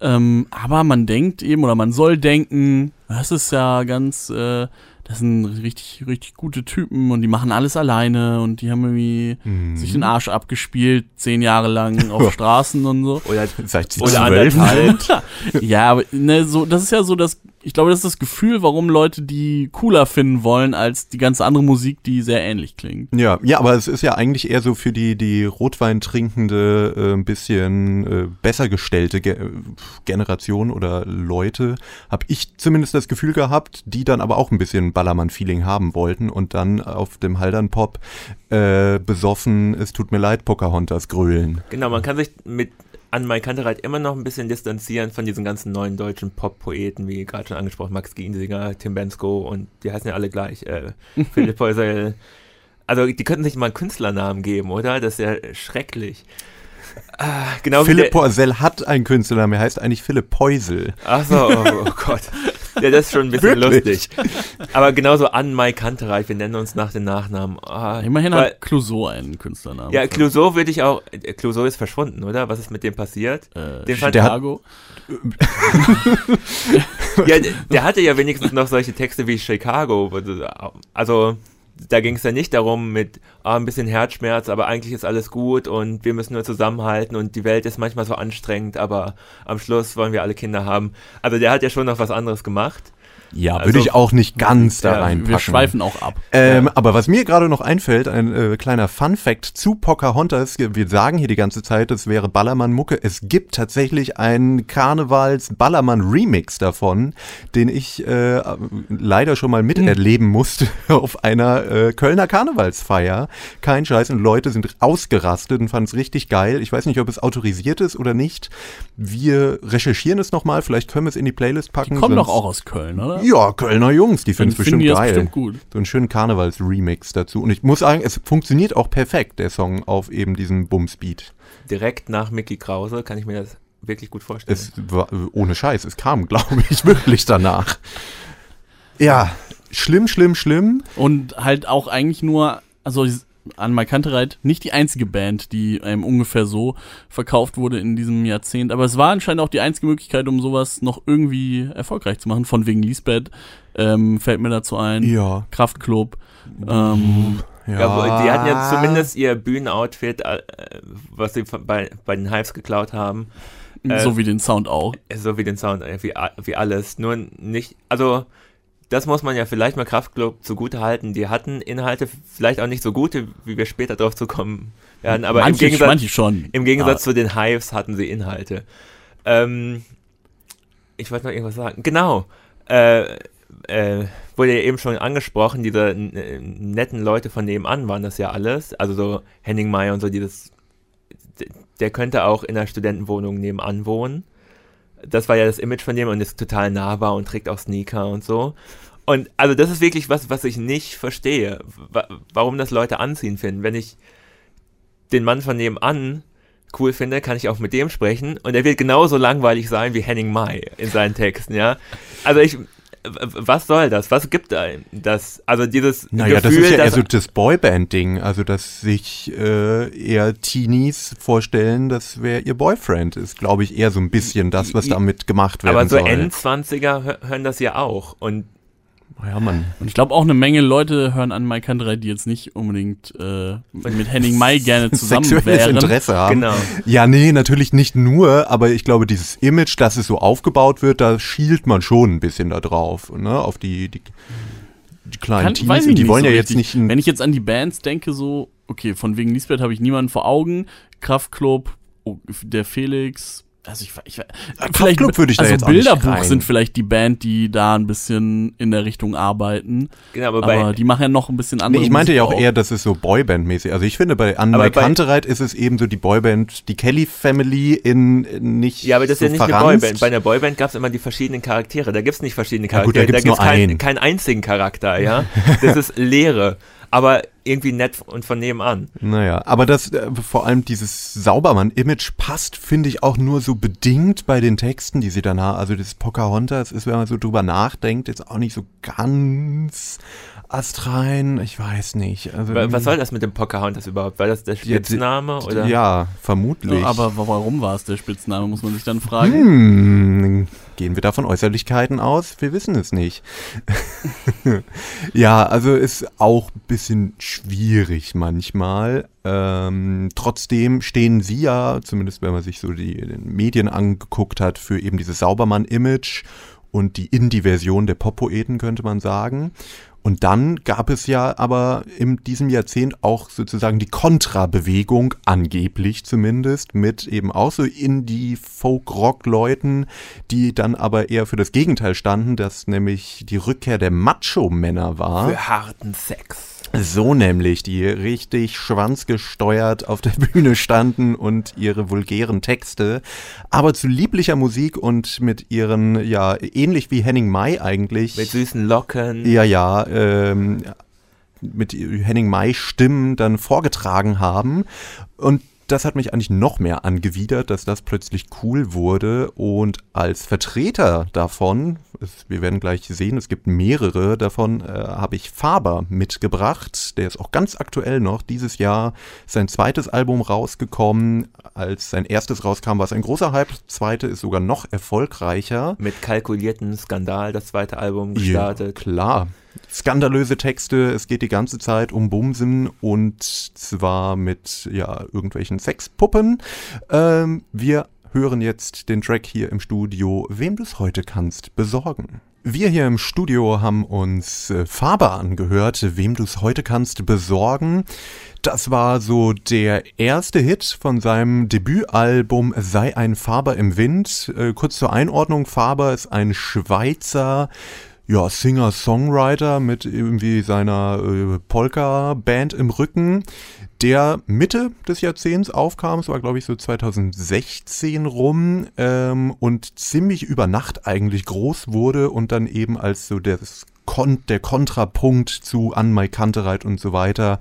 [SPEAKER 2] Ähm, aber man denkt eben, oder man soll denken, das ist ja ganz, äh, das sind richtig, richtig gute Typen und die machen alles alleine und die haben irgendwie
[SPEAKER 3] hm,
[SPEAKER 2] sich den Arsch abgespielt, zehn Jahre lang auf Straßen und so.
[SPEAKER 4] Oder,
[SPEAKER 3] seit
[SPEAKER 4] oder anderthalb.
[SPEAKER 2] Ja, aber ne, so, das ist ja so das, ich glaube, das ist das Gefühl, warum Leute die cooler finden wollen als die ganze andere Musik, die sehr ähnlich klingt.
[SPEAKER 3] Ja, ja, aber es ist ja eigentlich eher so für die, die Rotwein trinkende, äh, ein bisschen äh, besser gestellte Ge Generation oder Leute, habe ich zumindest das Gefühl gehabt, die dann aber auch ein bisschen Ballermann-Feeling haben wollten und dann auf dem Haldern-Pop äh, besoffen, es tut mir leid, Pocahontas grölen.
[SPEAKER 4] Genau, man kann sich mit an Mike Kantereit immer noch ein bisschen distanzieren von diesen ganzen neuen deutschen Pop-Poeten, wie gerade schon angesprochen, Max Giesinger, Tim Bensko und die heißen ja alle gleich, äh, Philipp Häusel. Also die könnten sich mal einen Künstlernamen geben, oder? Das ist ja schrecklich. Ah, genau
[SPEAKER 3] Philipp Poisel hat einen Künstlernamen, er heißt eigentlich Philipp Peusel.
[SPEAKER 4] Ach so, oh, oh Gott. Ja, das ist schon ein bisschen lustig. Aber genauso an Mike Kantereit, wir nennen uns nach den Nachnamen. Ah,
[SPEAKER 2] Immerhin
[SPEAKER 4] weil-
[SPEAKER 2] hat Clouseau einen Künstlernamen.
[SPEAKER 4] Ja, Clouseau würde ich auch. äh, Clouseau ist verschwunden, oder? Was ist mit dem passiert?
[SPEAKER 2] äh,
[SPEAKER 4] den fand-
[SPEAKER 2] Chicago.
[SPEAKER 4] Ja, der, der hatte ja wenigstens noch solche Texte wie Chicago. Also, da ging es ja nicht darum mit ah, ein bisschen Herzschmerz, aber eigentlich ist alles gut und wir müssen nur zusammenhalten und die Welt ist manchmal so anstrengend, aber am Schluss wollen wir alle Kinder haben. Also, der hat ja schon noch was anderes gemacht.
[SPEAKER 3] Ja,
[SPEAKER 4] Also-
[SPEAKER 3] würde ich auch nicht ganz da
[SPEAKER 4] Ja,
[SPEAKER 3] reinpacken.
[SPEAKER 2] Wir schweifen auch ab.
[SPEAKER 3] Ähm, Aber was mir gerade noch einfällt, ein äh, kleiner Fun-Fact zu Pocahontas. Wir sagen hier die ganze Zeit, es wäre Ballermann-Mucke. Es gibt tatsächlich einen Karnevals-Ballermann-Remix davon, den ich äh, leider schon mal miterleben musste auf einer äh, Kölner Karnevalsfeier. Kein Scheiß und Leute sind ausgerastet und fanden es richtig geil. Ich weiß nicht, ob es autorisiert ist oder nicht. Wir recherchieren es nochmal, vielleicht können wir es in die Playlist packen.
[SPEAKER 2] Die kommen doch auch aus Köln, oder?
[SPEAKER 3] Ja, Kölner Jungs, die finden es
[SPEAKER 2] finden
[SPEAKER 3] bestimmt
[SPEAKER 2] die das
[SPEAKER 3] geil.
[SPEAKER 2] bestimmt gut.
[SPEAKER 3] So einen schönen Karnevals-Remix dazu. Und ich muss sagen, es funktioniert auch perfekt, der Song auf eben diesem Bumsbeat.
[SPEAKER 4] Direkt nach Mickey Krause kann ich mir das wirklich gut vorstellen.
[SPEAKER 3] Es war, ohne Scheiß, es kam, glaube ich, wirklich danach. Ja, schlimm, schlimm, schlimm.
[SPEAKER 2] Und halt auch eigentlich nur, also an Markantereit nicht die einzige Band, die ähm, ungefähr so verkauft wurde in diesem Jahrzehnt. Aber es war anscheinend auch die einzige Möglichkeit, um sowas noch irgendwie erfolgreich zu machen. Von wegen Lisbeth ähm, fällt mir dazu ein.
[SPEAKER 3] Ja.
[SPEAKER 2] Kraftklub. Ähm,
[SPEAKER 4] Ja, aber die hatten ja zumindest ihr Bühnenoutfit, äh, was sie bei, bei den Hives geklaut haben, Äh,
[SPEAKER 2] so wie den Sound auch.
[SPEAKER 4] so wie den Sound, äh, wie, wie alles. Nur nicht, also das muss man ja vielleicht mal Kraftklub zugute halten. Die hatten Inhalte vielleicht auch nicht so gute, wie wir später drauf zu kommen werden, aber im
[SPEAKER 2] manche,
[SPEAKER 4] Gegensatz,
[SPEAKER 2] manche schon.
[SPEAKER 4] im Gegensatz
[SPEAKER 2] Ja.
[SPEAKER 4] zu den Hives hatten sie Inhalte. Ähm, ich wollte noch irgendwas sagen. Genau. Äh, äh, wurde ja eben schon angesprochen, diese netten Leute von nebenan waren das ja alles. Also so Henning Meyer und so, dieses, der könnte auch in der Studentenwohnung nebenan wohnen. Das war ja das Image von dem und ist total nahbar und trägt auch Sneaker und so. Und also das ist wirklich was, was ich nicht verstehe, wa warum das Leute anziehen finden. Wenn ich den Mann von nebenan cool finde, kann ich auch mit dem sprechen und er wird genauso langweilig sein wie Henning Mai in seinen Texten, ja. Also ich, was soll das? Was gibt einem das? Also dieses
[SPEAKER 3] Naja, das
[SPEAKER 4] Gefühl,
[SPEAKER 3] ist ja eher
[SPEAKER 4] dass,
[SPEAKER 3] so das Boyband-Ding, also dass sich äh, eher Teenies vorstellen, das wäre ihr Boyfriend, ist, glaube ich, eher so ein bisschen das, was damit gemacht werden
[SPEAKER 4] aber so
[SPEAKER 3] soll.
[SPEAKER 4] N20er hö- hören das ja auch und
[SPEAKER 3] ja, Mann.
[SPEAKER 2] Und ich glaube auch eine Menge Leute hören an Mike Kanterei, die jetzt nicht unbedingt äh, mit Henning Mai gerne zusammen
[SPEAKER 3] Sexuelles
[SPEAKER 2] wären.
[SPEAKER 3] Interesse haben.
[SPEAKER 4] genau.
[SPEAKER 3] Ja, nee, natürlich nicht nur, aber ich glaube, dieses Image, dass es so aufgebaut wird, da schielt man schon ein bisschen da drauf, ne? Auf die, die, die kleinen
[SPEAKER 2] Kann,
[SPEAKER 3] und die
[SPEAKER 2] nicht
[SPEAKER 3] wollen
[SPEAKER 2] so
[SPEAKER 3] ja jetzt
[SPEAKER 2] richtig.
[SPEAKER 3] nicht ein,
[SPEAKER 2] Wenn ich jetzt an die Bands denke, so, okay, von wegen Lisbeth habe ich niemanden vor Augen. Kraftklub, oh, der Felix. Also ich, ich
[SPEAKER 3] Kraftklub würde ich da
[SPEAKER 2] also
[SPEAKER 3] jetzt auch nicht
[SPEAKER 2] Bilderbuch
[SPEAKER 3] rein.
[SPEAKER 2] sind vielleicht die Band, die da ein bisschen in der Richtung arbeiten.
[SPEAKER 4] Genau, aber
[SPEAKER 2] Aber,
[SPEAKER 4] bei,
[SPEAKER 2] die machen ja noch ein bisschen
[SPEAKER 3] Nee,
[SPEAKER 2] andere
[SPEAKER 3] ich meinte ja auch
[SPEAKER 2] Musik
[SPEAKER 3] eher, dass es so Boyband-mäßig. Also ich finde, bei An My Kantereit ist es eben so die Boyband, die Kelly Family in in nicht
[SPEAKER 4] ja, aber das ist
[SPEAKER 3] so
[SPEAKER 4] ja nicht eine
[SPEAKER 3] verranzt.
[SPEAKER 4] Boyband. Bei einer Boyband gab es immer die verschiedenen Charaktere. Da gibt es nicht verschiedene
[SPEAKER 3] Ja, gut, da
[SPEAKER 4] Charaktere.
[SPEAKER 3] gibt's nur
[SPEAKER 4] keinen,
[SPEAKER 3] einen.
[SPEAKER 4] keinen einzigen Charakter, ja. Das ist Leere. Aber irgendwie nett und von nebenan.
[SPEAKER 3] Naja, aber das, äh, vor allem dieses Saubermann-Image passt, finde ich, auch nur so bedingt bei den Texten, die sie danach, also das Pocahontas ist, wenn man so drüber nachdenkt, jetzt auch nicht so ganz astrein, ich weiß nicht. Also,
[SPEAKER 4] Wa- Was soll das mit dem Pocahontas überhaupt? War das der Spitzname oder?
[SPEAKER 3] Ja, vermutlich.
[SPEAKER 2] Aber warum war es der Spitzname, muss man sich dann fragen.
[SPEAKER 3] Hm, gehen wir da von Äußerlichkeiten aus? Wir wissen es nicht. ja, also ist auch ein bisschen schwierig manchmal. Ähm, trotzdem stehen sie ja, zumindest wenn man sich so die Medien angeguckt hat, für eben dieses Saubermann-Image und die Indie-Version der Pop-Poeten, könnte man sagen. Und dann gab es ja aber in diesem Jahrzehnt auch sozusagen die Kontrabewegung, angeblich zumindest, mit eben auch so Indie-Folk-Rock-Leuten, die dann aber eher für das Gegenteil standen, dass nämlich die Rückkehr der Macho-Männer war.
[SPEAKER 4] Für harten Sex.
[SPEAKER 3] So nämlich, die richtig schwanzgesteuert auf der Bühne standen und ihre vulgären Texte, aber zu lieblicher Musik und mit ihren, ja, ähnlich wie Henning Mai eigentlich.
[SPEAKER 4] Mit süßen Locken.
[SPEAKER 3] Ja, ja, ähm, mit Henning Mai Stimmen dann vorgetragen haben. Und das hat mich eigentlich noch mehr angewidert, dass das plötzlich cool wurde. Und als Vertreter davon, es, wir werden gleich sehen, es gibt mehrere davon, äh, habe ich Faber mitgebracht. Der ist auch ganz aktuell noch. Dieses Jahr ist sein zweites Album rausgekommen. Als sein erstes rauskam, war es ein großer Hype. Das zweite ist sogar noch erfolgreicher.
[SPEAKER 4] Mit kalkulierten Skandal, das zweite Album
[SPEAKER 3] Ja,
[SPEAKER 4] gestartet.
[SPEAKER 3] klar. Skandalöse Texte, es geht die ganze Zeit um Bumsen und zwar mit ja, irgendwelchen Sexpuppen. Ähm, wir hören jetzt den Track hier im Studio, wem du es heute kannst besorgen. Wir hier im Studio haben uns äh, Faber angehört, wem du es heute kannst besorgen. Das war so der erste Hit von seinem Debütalbum Sei ein Faber im Wind. Äh, kurz zur Einordnung, Faber ist ein Schweizer ja, Singer-Songwriter mit irgendwie seiner äh, Polka-Band im Rücken, der Mitte des Jahrzehnts aufkam, es war glaube ich so 2016 rum ähm, und ziemlich über Nacht eigentlich groß wurde und dann eben als so das Kon der Kontrapunkt zu Anmai Kantereit und so weiter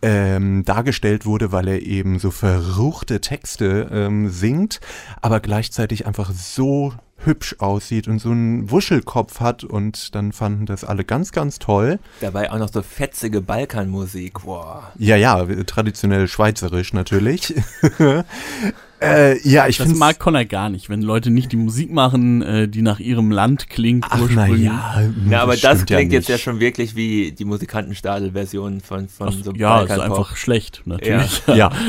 [SPEAKER 3] ähm, dargestellt wurde, weil er eben so verruchte Texte ähm, singt, aber gleichzeitig einfach so hübsch aussieht und so einen Wuschelkopf hat und dann fanden das alle ganz, ganz toll.
[SPEAKER 4] Dabei auch noch so fetzige Balkanmusik, wow.
[SPEAKER 3] Ja, ja, traditionell schweizerisch natürlich. Äh, ja, ich
[SPEAKER 2] das mag Connor gar nicht, wenn Leute nicht die Musik machen, äh, die nach ihrem Land klingt.
[SPEAKER 3] Ach, na ja,
[SPEAKER 4] ja, aber das klingt ja jetzt ja schon wirklich wie die Musikantenstadel-Version von, von Ach,
[SPEAKER 2] so Ja, ist einfach schlecht, natürlich.
[SPEAKER 3] Ja, ja.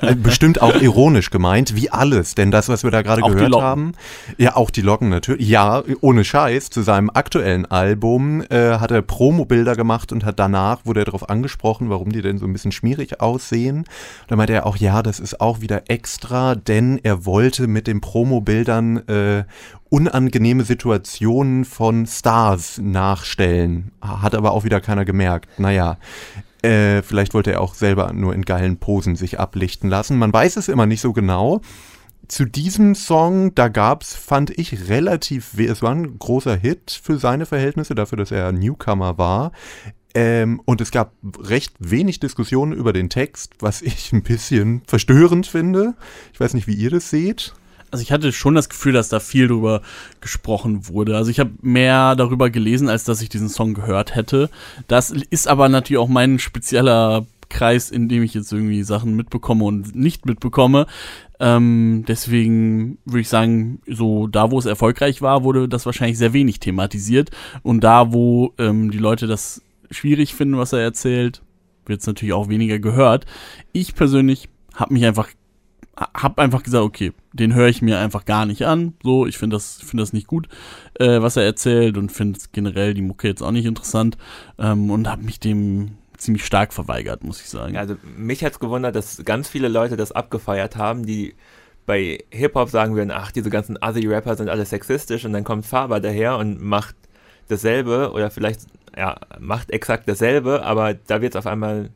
[SPEAKER 3] Äh, bestimmt auch ironisch gemeint, wie alles, denn das, was wir da gerade gehört haben, ja, auch die Locken natürlich, ja, ohne Scheiß, zu seinem aktuellen Album äh, hat er Promo-Bilder gemacht und hat danach, wurde er darauf angesprochen, warum die denn so ein bisschen schmierig aussehen. Da meinte er auch, ja, das ist auch wieder extra denn er wollte mit den Promobildern äh, unangenehme Situationen von Stars nachstellen. Hat aber auch wieder keiner gemerkt. Naja, äh, vielleicht wollte er auch selber nur in geilen Posen sich ablichten lassen. Man weiß es immer nicht so genau. Zu diesem Song, da gab's, fand ich relativ, es war ein großer Hit für seine Verhältnisse, dafür, dass er Newcomer war. Ähm, und es gab recht wenig Diskussionen über den Text, was ich ein bisschen verstörend finde. Ich weiß nicht, wie ihr das seht.
[SPEAKER 2] Also ich hatte schon das Gefühl, dass da viel drüber gesprochen wurde. Also ich habe mehr darüber gelesen, als dass ich diesen Song gehört hätte. Das ist aber natürlich auch mein spezieller Kreis, in dem ich jetzt irgendwie Sachen mitbekomme und nicht mitbekomme. Ähm, deswegen würde ich sagen, so da, wo es erfolgreich war, wurde das wahrscheinlich sehr wenig thematisiert. Und da, wo ähm, die Leute das schwierig finden, was er erzählt, wird es natürlich auch weniger gehört. Ich persönlich habe mich einfach habe einfach gesagt, okay, den höre ich mir einfach gar nicht an. So, ich finde das, finde das nicht gut, äh, was er erzählt und finde generell die Mucke jetzt auch nicht interessant ähm, und habe mich dem ziemlich stark verweigert, muss ich sagen.
[SPEAKER 4] Also mich hat's gewundert, dass ganz viele Leute das abgefeiert haben, die bei Hip-Hop sagen würden, ach, diese ganzen Assi-Rapper sind alle sexistisch und dann kommt Faber daher und macht dasselbe oder vielleicht ja, macht exakt dasselbe, aber da wird es auf einmal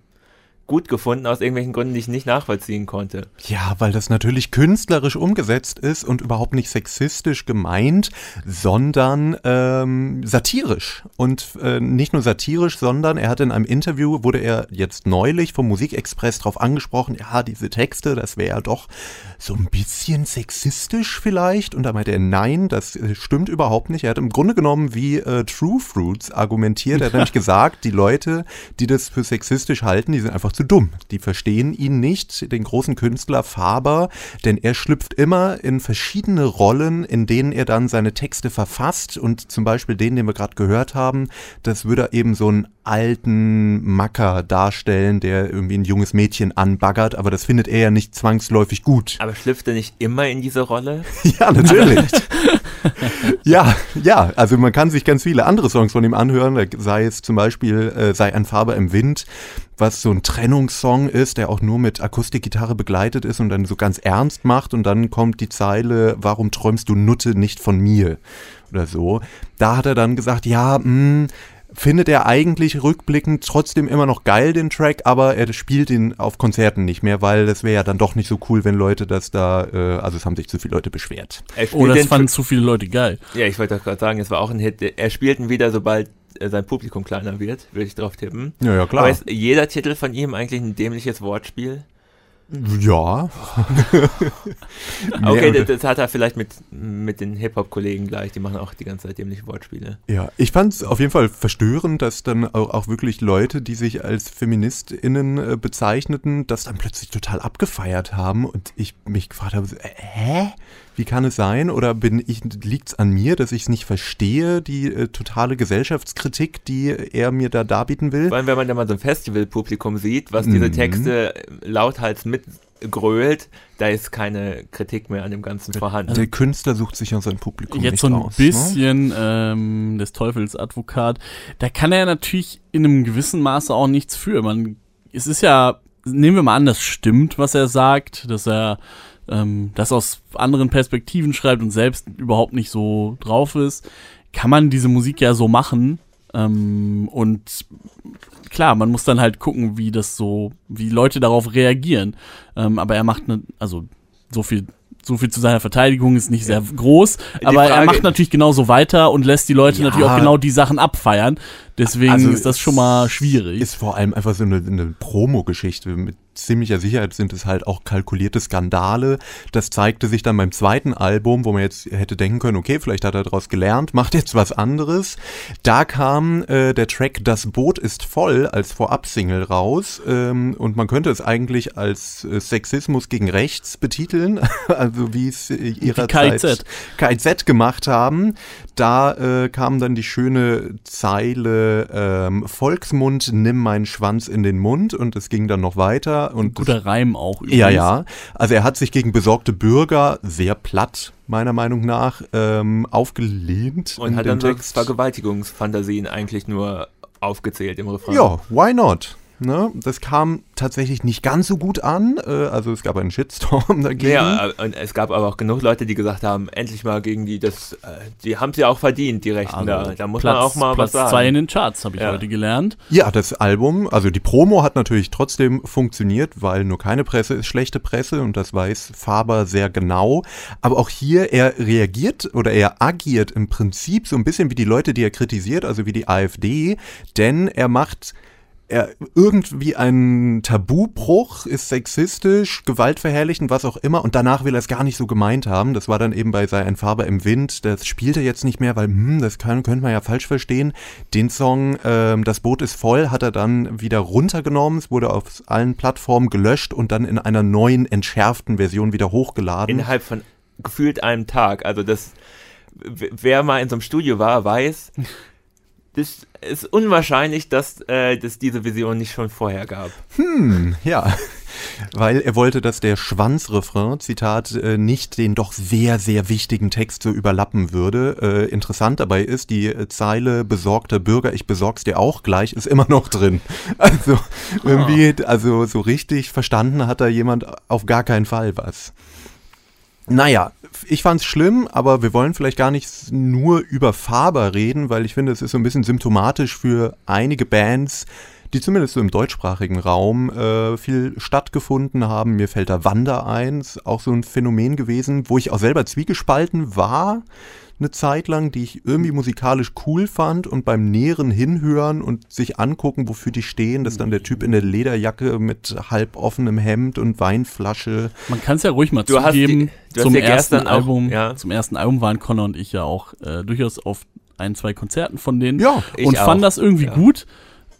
[SPEAKER 4] gut gefunden aus irgendwelchen Gründen, die ich nicht nachvollziehen konnte.
[SPEAKER 3] Ja, weil das natürlich künstlerisch umgesetzt ist und überhaupt nicht sexistisch gemeint, sondern ähm, satirisch. Und äh, nicht nur satirisch, sondern er hat in einem Interview, wurde er jetzt neulich vom Musikexpress darauf angesprochen, ja, diese Texte, das wäre ja doch so ein bisschen sexistisch vielleicht. Und da meinte er, nein, das äh, stimmt überhaupt nicht. Er hat im Grunde genommen wie äh, True Fruits argumentiert. Er hat nämlich gesagt, die Leute, die das für sexistisch halten, die sind einfach zu dumm. Die verstehen ihn nicht, den großen Künstler Faber, denn er schlüpft immer in verschiedene Rollen, in denen er dann seine Texte verfasst. Und zum Beispiel den, den wir gerade gehört haben, das würde eben so einen alten Macker darstellen, der irgendwie ein junges Mädchen anbaggert, aber das findet er ja nicht zwangsläufig gut.
[SPEAKER 4] Aber schlüpft er nicht immer in diese Rolle?
[SPEAKER 3] ja, natürlich. ja, ja, also man kann sich ganz viele andere Songs von ihm anhören, sei es zum Beispiel äh, Sei ein Farbe im Wind, was so ein Trennungssong ist, der auch nur mit Akustikgitarre begleitet ist und dann so ganz ernst macht und dann kommt die Zeile, warum träumst du Nutte nicht von mir? Oder so. Da hat er dann gesagt, ja, mh, hm, findet er eigentlich rückblickend trotzdem immer noch geil, den Track, aber er spielt ihn auf Konzerten nicht mehr, weil das wäre ja dann doch nicht so cool, wenn Leute das da, äh, also es haben sich zu viele Leute beschwert.
[SPEAKER 2] Oh, das fanden zu viele Leute geil.
[SPEAKER 4] Ja, ich wollte gerade sagen, es war auch ein Hit. Er spielt ihn wieder, sobald sein Publikum kleiner wird, würde ich drauf tippen.
[SPEAKER 3] Ja, ja, klar.
[SPEAKER 4] Aber ist jeder Titel von ihm eigentlich ein dämliches Wortspiel?
[SPEAKER 3] Ja.
[SPEAKER 4] okay, das, das, hat er vielleicht mit, mit den Hip-Hop-Kollegen gleich, die machen auch die ganze Zeit dämliche Wortspiele.
[SPEAKER 3] Ja, ich fand es auf jeden Fall verstörend, dass dann auch, auch wirklich Leute, die sich als FeministInnen äh, bezeichneten, das dann plötzlich total abgefeiert haben und ich mich gefragt habe, äh, hä? Wie kann es sein? Oder bin ich, liegt es an mir, dass ich es nicht verstehe, die äh, totale Gesellschaftskritik, die er mir da darbieten will?
[SPEAKER 4] Vor allem, wenn man da mal so ein Festivalpublikum sieht, was diese mhm. Texte lauthals mit grölt, da ist keine Kritik mehr an dem Ganzen vorhanden.
[SPEAKER 3] Der Künstler sucht sich ja sein Publikum
[SPEAKER 2] Jetzt
[SPEAKER 3] nicht
[SPEAKER 2] so ein
[SPEAKER 3] aus.
[SPEAKER 2] bisschen ähm, des Teufels Advokat. Da kann er natürlich in einem gewissen Maße auch nichts für. Man, es ist ja, nehmen wir mal an, das stimmt, was er sagt, dass er ähm, das aus anderen Perspektiven schreibt und selbst überhaupt nicht so drauf ist. Kann man diese Musik ja so machen. Ähm, und klar, man muss dann halt gucken, wie das so, wie Leute darauf reagieren. Ähm, aber er macht ne, also so viel, so viel zu seiner Verteidigung ist nicht sehr groß, aber er
[SPEAKER 4] Frage-
[SPEAKER 2] macht natürlich genauso weiter und lässt die Leute
[SPEAKER 3] Ja.
[SPEAKER 2] natürlich auch genau die Sachen abfeiern. Deswegen
[SPEAKER 3] Also
[SPEAKER 2] ist das schon mal schwierig.
[SPEAKER 3] Ist vor allem einfach so eine, eine Promo-Geschichte. Mit ziemlicher Sicherheit sind es halt auch kalkulierte Skandale. Das zeigte sich dann beim zweiten Album, wo man jetzt hätte denken können, okay, vielleicht hat er daraus gelernt, macht jetzt was anderes. Da kam äh, der Track Das Boot ist voll als Vorab-Single raus. Ähm, und man könnte es eigentlich als äh, Sexismus gegen Rechts betiteln. also wie es äh, ihrer
[SPEAKER 2] KIZ.
[SPEAKER 3] KIZ gemacht haben. Da äh, kam dann die schöne Zeile ähm, Volksmund, nimm meinen Schwanz in den Mund und es ging dann noch weiter. Und
[SPEAKER 2] Guter Reim auch.
[SPEAKER 3] ja,
[SPEAKER 2] übrigens.
[SPEAKER 3] ja. Also er hat sich gegen besorgte Bürger sehr platt, meiner Meinung nach, ähm, aufgelehnt.
[SPEAKER 4] Und hat dann so
[SPEAKER 3] Text.
[SPEAKER 4] Vergewaltigungsfantasien eigentlich nur aufgezählt im Refrain.
[SPEAKER 3] Ja, why not? Ne? Das kam tatsächlich nicht ganz so gut an. Äh, also es gab einen Shitstorm dagegen.
[SPEAKER 4] Ja, äh, und es gab aber auch genug Leute, die gesagt haben, endlich mal gegen die, das, äh, die haben es ja auch verdient, die Rechten
[SPEAKER 2] Also,
[SPEAKER 4] da. Da muss
[SPEAKER 2] Platz,
[SPEAKER 4] man auch mal
[SPEAKER 2] Platz
[SPEAKER 4] was sagen.
[SPEAKER 2] zwei in den Charts, habe ich
[SPEAKER 4] Ja.
[SPEAKER 2] heute gelernt.
[SPEAKER 3] Ja, das Album, also die Promo hat natürlich trotzdem funktioniert, weil nur keine Presse ist schlechte Presse und das weiß Faber sehr genau. Aber auch hier, er reagiert oder er agiert im Prinzip so ein bisschen wie die Leute, die er kritisiert, also wie die AfD, denn er macht er irgendwie ein Tabubruch, ist sexistisch, gewaltverherrlichend, was auch immer, und danach will er es gar nicht so gemeint haben. Das war dann eben bei Sei ein Farbe im Wind. Das spielt er jetzt nicht mehr, weil, hm, das kann, könnte man ja falsch verstehen. Den Song ähm, Das Boot ist voll hat er dann wieder runtergenommen. Es wurde auf allen Plattformen gelöscht und dann in einer neuen, entschärften Version wieder hochgeladen.
[SPEAKER 4] Innerhalb von gefühlt einem Tag. Also das, wer mal in so einem Studio war, weiß, das ist unwahrscheinlich, dass äh, es diese Vision nicht schon vorher gab.
[SPEAKER 3] Hm, ja. Weil er wollte, dass der Schwanzrefrain, Zitat, äh, nicht den doch sehr, sehr wichtigen Text so überlappen würde. Äh, interessant dabei ist, die äh, Zeile besorgter Bürger, ich besorg's dir auch gleich, ist immer noch drin. Also irgendwie, also so richtig verstanden hat da jemand auf gar keinen Fall was. Naja, ich fand's schlimm, aber wir wollen vielleicht gar nicht nur über Faber reden, weil ich finde, es ist so ein bisschen symptomatisch für einige Bands, die zumindest so im deutschsprachigen Raum äh, viel stattgefunden haben. Mir fällt da Wander ein, ist auch so ein Phänomen gewesen, wo ich auch selber zwiegespalten war eine Zeit lang, die ich irgendwie musikalisch cool fand und beim näheren Hinhören und sich angucken, wofür die stehen, dass dann der Typ in der Lederjacke mit halb offenem Hemd und Weinflasche
[SPEAKER 2] Man kann es ja ruhig mal
[SPEAKER 4] Du hast
[SPEAKER 2] zugeben.
[SPEAKER 4] die- du hast
[SPEAKER 2] zum
[SPEAKER 4] ja
[SPEAKER 2] ersten
[SPEAKER 4] auch-
[SPEAKER 2] Album,
[SPEAKER 4] ja.
[SPEAKER 2] zum ersten Album waren Connor und ich ja auch äh, durchaus auf ein, zwei Konzerten von denen
[SPEAKER 3] Ja,
[SPEAKER 4] Ich
[SPEAKER 2] und
[SPEAKER 4] auch.
[SPEAKER 2] fanden das irgendwie
[SPEAKER 4] Ja.
[SPEAKER 2] gut.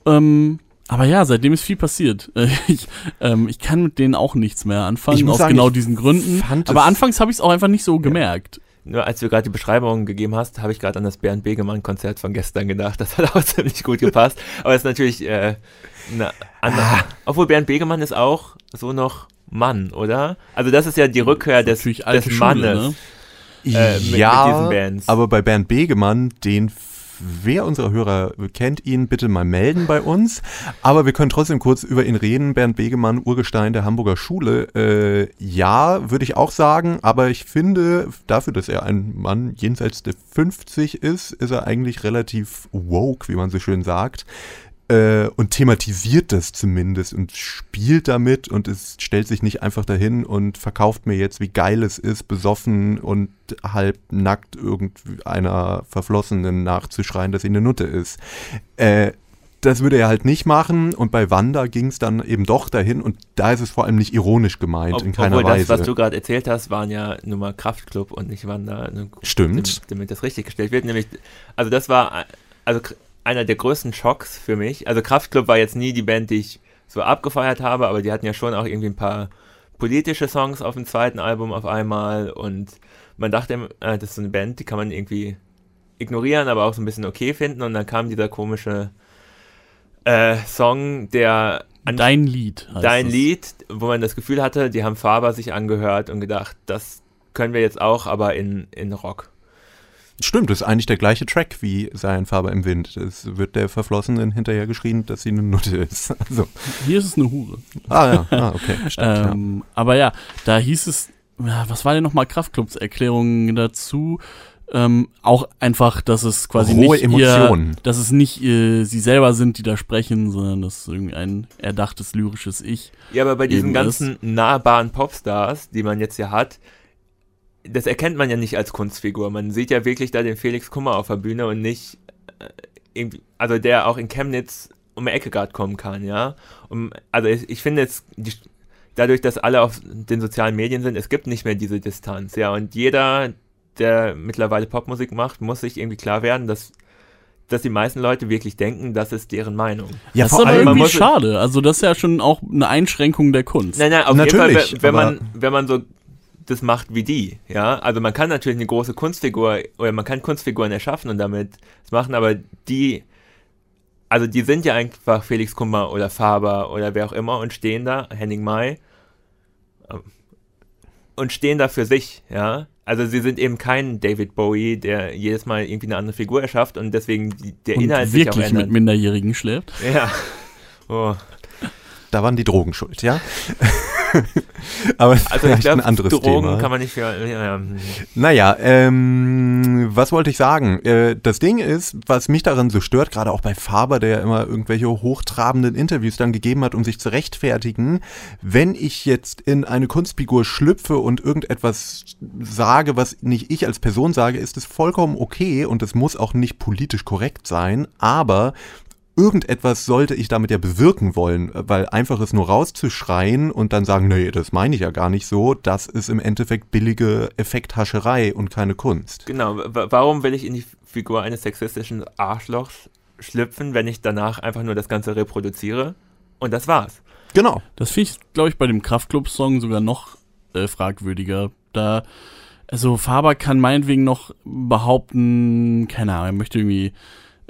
[SPEAKER 2] Ähm, aber ja, seitdem ist viel passiert. Ich, ähm, ich kann mit denen auch nichts mehr anfangen, aus
[SPEAKER 3] sagen,
[SPEAKER 2] genau diesen Gründen.
[SPEAKER 3] fand
[SPEAKER 2] Aber anfangs habe ich es auch einfach nicht so gemerkt.
[SPEAKER 4] Nur als du gerade die Beschreibung gegeben hast, habe ich gerade an das Bernd Begemann-Konzert von gestern gedacht. Das hat auch ziemlich gut gepasst. Aber es ist natürlich äh, eine andere.
[SPEAKER 3] Ah.
[SPEAKER 4] Obwohl Bernd Begemann ist auch so noch Mann, oder? Also das ist ja die Rückkehr des, des
[SPEAKER 2] Schule,
[SPEAKER 4] Mannes.
[SPEAKER 2] ne?
[SPEAKER 4] äh, mit- mit
[SPEAKER 3] ja,
[SPEAKER 4] diesen Bands.
[SPEAKER 3] aber bei Bernd Begemann, den wer unserer Hörer kennt ihn, bitte mal melden bei uns. Aber wir können trotzdem kurz über ihn reden. Bernd Begemann, Urgestein der Hamburger Schule. Äh, ja, würde ich auch sagen, aber ich finde, dafür, dass er ein Mann jenseits der 50 ist, ist er eigentlich relativ woke, wie man so schön sagt. Äh, und thematisiert das zumindest und spielt damit und es stellt sich nicht einfach dahin und verkauft mir jetzt, wie geil es ist, besoffen und halb nackt irgendeiner Verflossenen nachzuschreien, dass sie eine Nutte ist. Äh, das würde er halt nicht machen und bei Wanda ging es dann eben doch dahin und da ist es vor allem nicht ironisch gemeint,
[SPEAKER 4] Ob,
[SPEAKER 3] in keiner
[SPEAKER 4] obwohl
[SPEAKER 3] Weise.
[SPEAKER 4] das, was du gerade erzählt hast, waren ja nur mal Kraftclub und nicht Wanda. Ne,
[SPEAKER 3] Stimmt.
[SPEAKER 4] Damit, damit das richtig gestellt wird. Nämlich, also das war also einer der größten Schocks für mich. Also Kraftclub war jetzt nie die Band, die ich so abgefeiert habe, aber die hatten ja schon auch irgendwie ein paar politische Songs auf dem zweiten Album auf einmal und man dachte, äh, das ist so eine Band, die kann man irgendwie ignorieren, aber auch so ein bisschen okay finden und dann kam dieser komische äh, Song, der
[SPEAKER 2] Dein Lied.
[SPEAKER 4] Dein
[SPEAKER 2] es.
[SPEAKER 4] Lied, wo man das Gefühl hatte, die haben Faber sich angehört und gedacht, das können wir jetzt auch, aber in, in Rock.
[SPEAKER 3] Stimmt, das ist eigentlich der gleiche Track wie Sein Faber im Wind. Es wird der Verflossenen hinterher geschrien, dass sie eine Nutte ist. Also,
[SPEAKER 2] Hier ist es eine Hure.
[SPEAKER 3] ah ja, ah, okay, stimmt,
[SPEAKER 2] Ähm, Aber ja, da hieß es, ja, was war denn nochmal Kraftclubs Erklärung dazu? Ähm, auch einfach, dass es quasi
[SPEAKER 3] Rohe
[SPEAKER 2] nicht ihr,
[SPEAKER 3] Emotionen.
[SPEAKER 2] dass es nicht äh, sie selber sind, die da sprechen, sondern dass es irgendwie ein erdachtes lyrisches Ich.
[SPEAKER 4] Ja, aber bei diesen ganzen nahbaren Popstars, die man jetzt hier hat, das erkennt man ja nicht als Kunstfigur. Man sieht ja wirklich da den Felix Kummer auf der Bühne und nicht äh, irgendwie, also der auch in Chemnitz um die Ecke gerade kommen kann, ja. Um, also ich, ich finde jetzt, die, dadurch, dass alle auf den sozialen Medien sind, es gibt nicht mehr diese Distanz, ja. Und jeder, der mittlerweile Popmusik macht, muss sich irgendwie klar werden, dass dass die meisten Leute wirklich denken, das ist deren Meinung.
[SPEAKER 3] Ja,
[SPEAKER 2] das
[SPEAKER 3] vor
[SPEAKER 2] ist aber
[SPEAKER 3] allem,
[SPEAKER 2] irgendwie schade. Also das ist ja schon auch eine Einschränkung der Kunst.
[SPEAKER 4] Nein, nein, auf
[SPEAKER 3] Natürlich,
[SPEAKER 4] jeden Fall, wenn, man, wenn man so das macht wie die, ja. Also man kann natürlich eine große Kunstfigur oder man kann Kunstfiguren erschaffen und damit das machen, aber die, also die sind ja einfach Felix Kummer oder Faber oder wer auch immer und stehen da, Henning May, ähm, und stehen da für sich, ja. Also sie sind eben kein David Bowie, der jedes Mal irgendwie eine andere Figur erschafft und deswegen die, der
[SPEAKER 2] und
[SPEAKER 4] Inhalt sich auch
[SPEAKER 2] wirklich mit
[SPEAKER 4] ändert.
[SPEAKER 2] Minderjährigen schläft.
[SPEAKER 4] Ja. Oh.
[SPEAKER 3] da waren die Drogen schuld, ja? Aber
[SPEAKER 4] Also ich glaube,
[SPEAKER 3] ein anderes
[SPEAKER 4] Drogen
[SPEAKER 3] Thema.
[SPEAKER 4] kann man nicht für. Ja, ja.
[SPEAKER 3] Naja, ähm, was wollte ich sagen? Äh, das Ding ist, was mich daran so stört, gerade auch bei Faber, der ja immer irgendwelche hochtrabenden Interviews dann gegeben hat, um sich zu rechtfertigen, wenn ich jetzt in eine Kunstfigur schlüpfe und irgendetwas sage, was nicht ich als Person sage, ist es vollkommen okay und es muss auch nicht politisch korrekt sein, aber irgendetwas sollte ich damit ja bewirken wollen, weil einfach es nur rauszuschreien und dann sagen, nee, das meine ich ja gar nicht so, das ist im Endeffekt billige Effekthascherei und keine Kunst.
[SPEAKER 4] Genau, wa- warum will ich in die Figur eines sexistischen Arschlochs schlüpfen, wenn ich danach einfach nur das Ganze reproduziere? Und das war's.
[SPEAKER 3] Genau.
[SPEAKER 2] Das finde ich, glaube ich, bei dem Kraftclub-Song sogar noch äh, fragwürdiger. Da, also Faber kann meinetwegen noch behaupten, keine Ahnung, er möchte irgendwie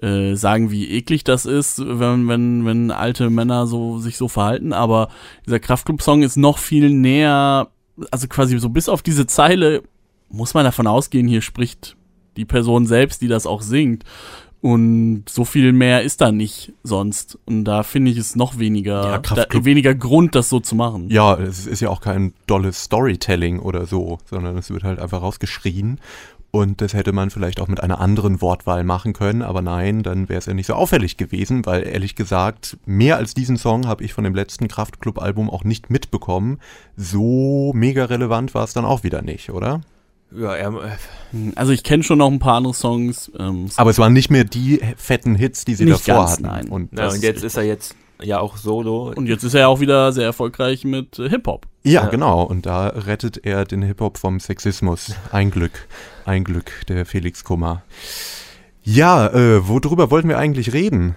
[SPEAKER 2] äh, sagen, wie eklig das ist, wenn, wenn, wenn alte Männer so sich so verhalten, aber dieser Kraftclub-Song ist noch viel näher, also quasi so bis auf diese Zeile muss man davon ausgehen, hier spricht die Person selbst, die das auch singt. Und so viel mehr ist da nicht sonst. Und da finde ich es noch weniger,
[SPEAKER 3] Ja,
[SPEAKER 2] da, weniger Grund, das so zu machen.
[SPEAKER 3] Ja, es ist ja auch kein dolles Storytelling oder so, sondern es wird halt einfach rausgeschrien. Und das hätte man vielleicht auch mit einer anderen Wortwahl machen können, aber nein, dann wäre es ja nicht so auffällig gewesen, weil ehrlich gesagt, mehr als diesen Song habe ich von dem letzten Kraftclub-Album auch nicht mitbekommen. So mega relevant war es dann auch wieder nicht, oder?
[SPEAKER 4] Ja, er, äh,
[SPEAKER 2] Also ich kenne schon noch ein paar andere Songs. Ähm,
[SPEAKER 3] Aber es waren nicht mehr die fetten Hits, die sie
[SPEAKER 2] Nicht
[SPEAKER 3] davor
[SPEAKER 2] ganz,
[SPEAKER 3] hatten.
[SPEAKER 2] nein.
[SPEAKER 3] Und, das
[SPEAKER 4] und jetzt ist er jetzt ja auch solo.
[SPEAKER 2] und jetzt ist er ja auch wieder sehr erfolgreich mit äh, Hip-Hop.
[SPEAKER 3] ja,
[SPEAKER 4] Ja.
[SPEAKER 3] genau. Und da rettet er den Hip-Hop vom Sexismus. Ein Glück. Ein Glück, der Felix Kummer. Ja, äh, worüber wollten wir eigentlich reden?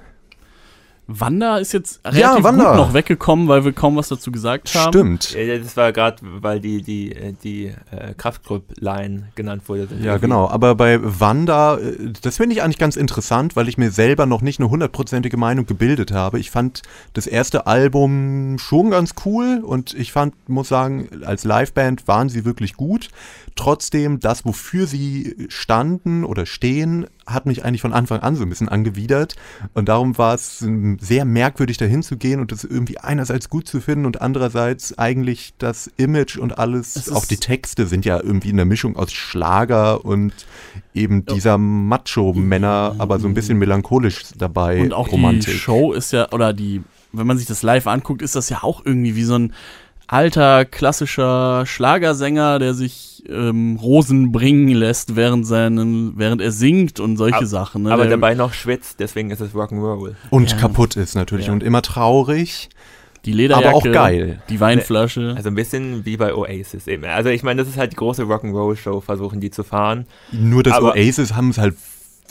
[SPEAKER 2] Wanda ist jetzt relativ
[SPEAKER 3] Wanda.
[SPEAKER 2] gut noch weggekommen, weil wir kaum was dazu gesagt haben.
[SPEAKER 3] Stimmt.
[SPEAKER 4] Ja, das war gerade, weil die, die, äh, die äh, Kraftclub-Line genannt wurde.
[SPEAKER 3] Ja, genau. Aber bei Wanda, äh, das finde ich eigentlich ganz interessant, weil ich mir selber noch nicht eine hundertprozentige Meinung gebildet habe. Ich fand das erste Album schon ganz cool und ich fand, muss sagen, als Liveband waren sie wirklich gut. Trotzdem, das, wofür sie standen oder stehen, hat mich eigentlich von Anfang an so ein bisschen angewidert. Und darum war es ähm, sehr merkwürdig, dahin zu gehen und das irgendwie einerseits gut zu finden und andererseits eigentlich das Image und alles,
[SPEAKER 2] Es
[SPEAKER 3] auch die Texte sind ja irgendwie in der Mischung aus Schlager und eben dieser Macho-Männer, aber so ein bisschen melancholisch dabei.
[SPEAKER 2] Und auch
[SPEAKER 3] Romantik.
[SPEAKER 2] die Show ist ja, oder die, wenn man sich das live anguckt, ist das ja auch irgendwie wie so ein alter, klassischer Schlagersänger, der sich ähm, Rosen bringen lässt, während, seinen, während er singt und solche
[SPEAKER 4] Ab-
[SPEAKER 2] Sachen. Ne?
[SPEAKER 4] Aber
[SPEAKER 2] der,
[SPEAKER 4] dabei noch schwitzt, deswegen ist es Rock'n'Roll.
[SPEAKER 3] Und
[SPEAKER 2] Ja.
[SPEAKER 3] kaputt ist natürlich
[SPEAKER 2] Ja.
[SPEAKER 3] und immer traurig.
[SPEAKER 2] die Lederjacke,
[SPEAKER 3] aber auch geil.
[SPEAKER 2] die Weinflasche.
[SPEAKER 4] Also ein bisschen wie bei Oasis eben. Also ich meine, das ist halt die große Rock'n'Roll-Show, versuchen die zu fahren.
[SPEAKER 3] Nur das
[SPEAKER 4] Aber-
[SPEAKER 3] Oasis haben es halt,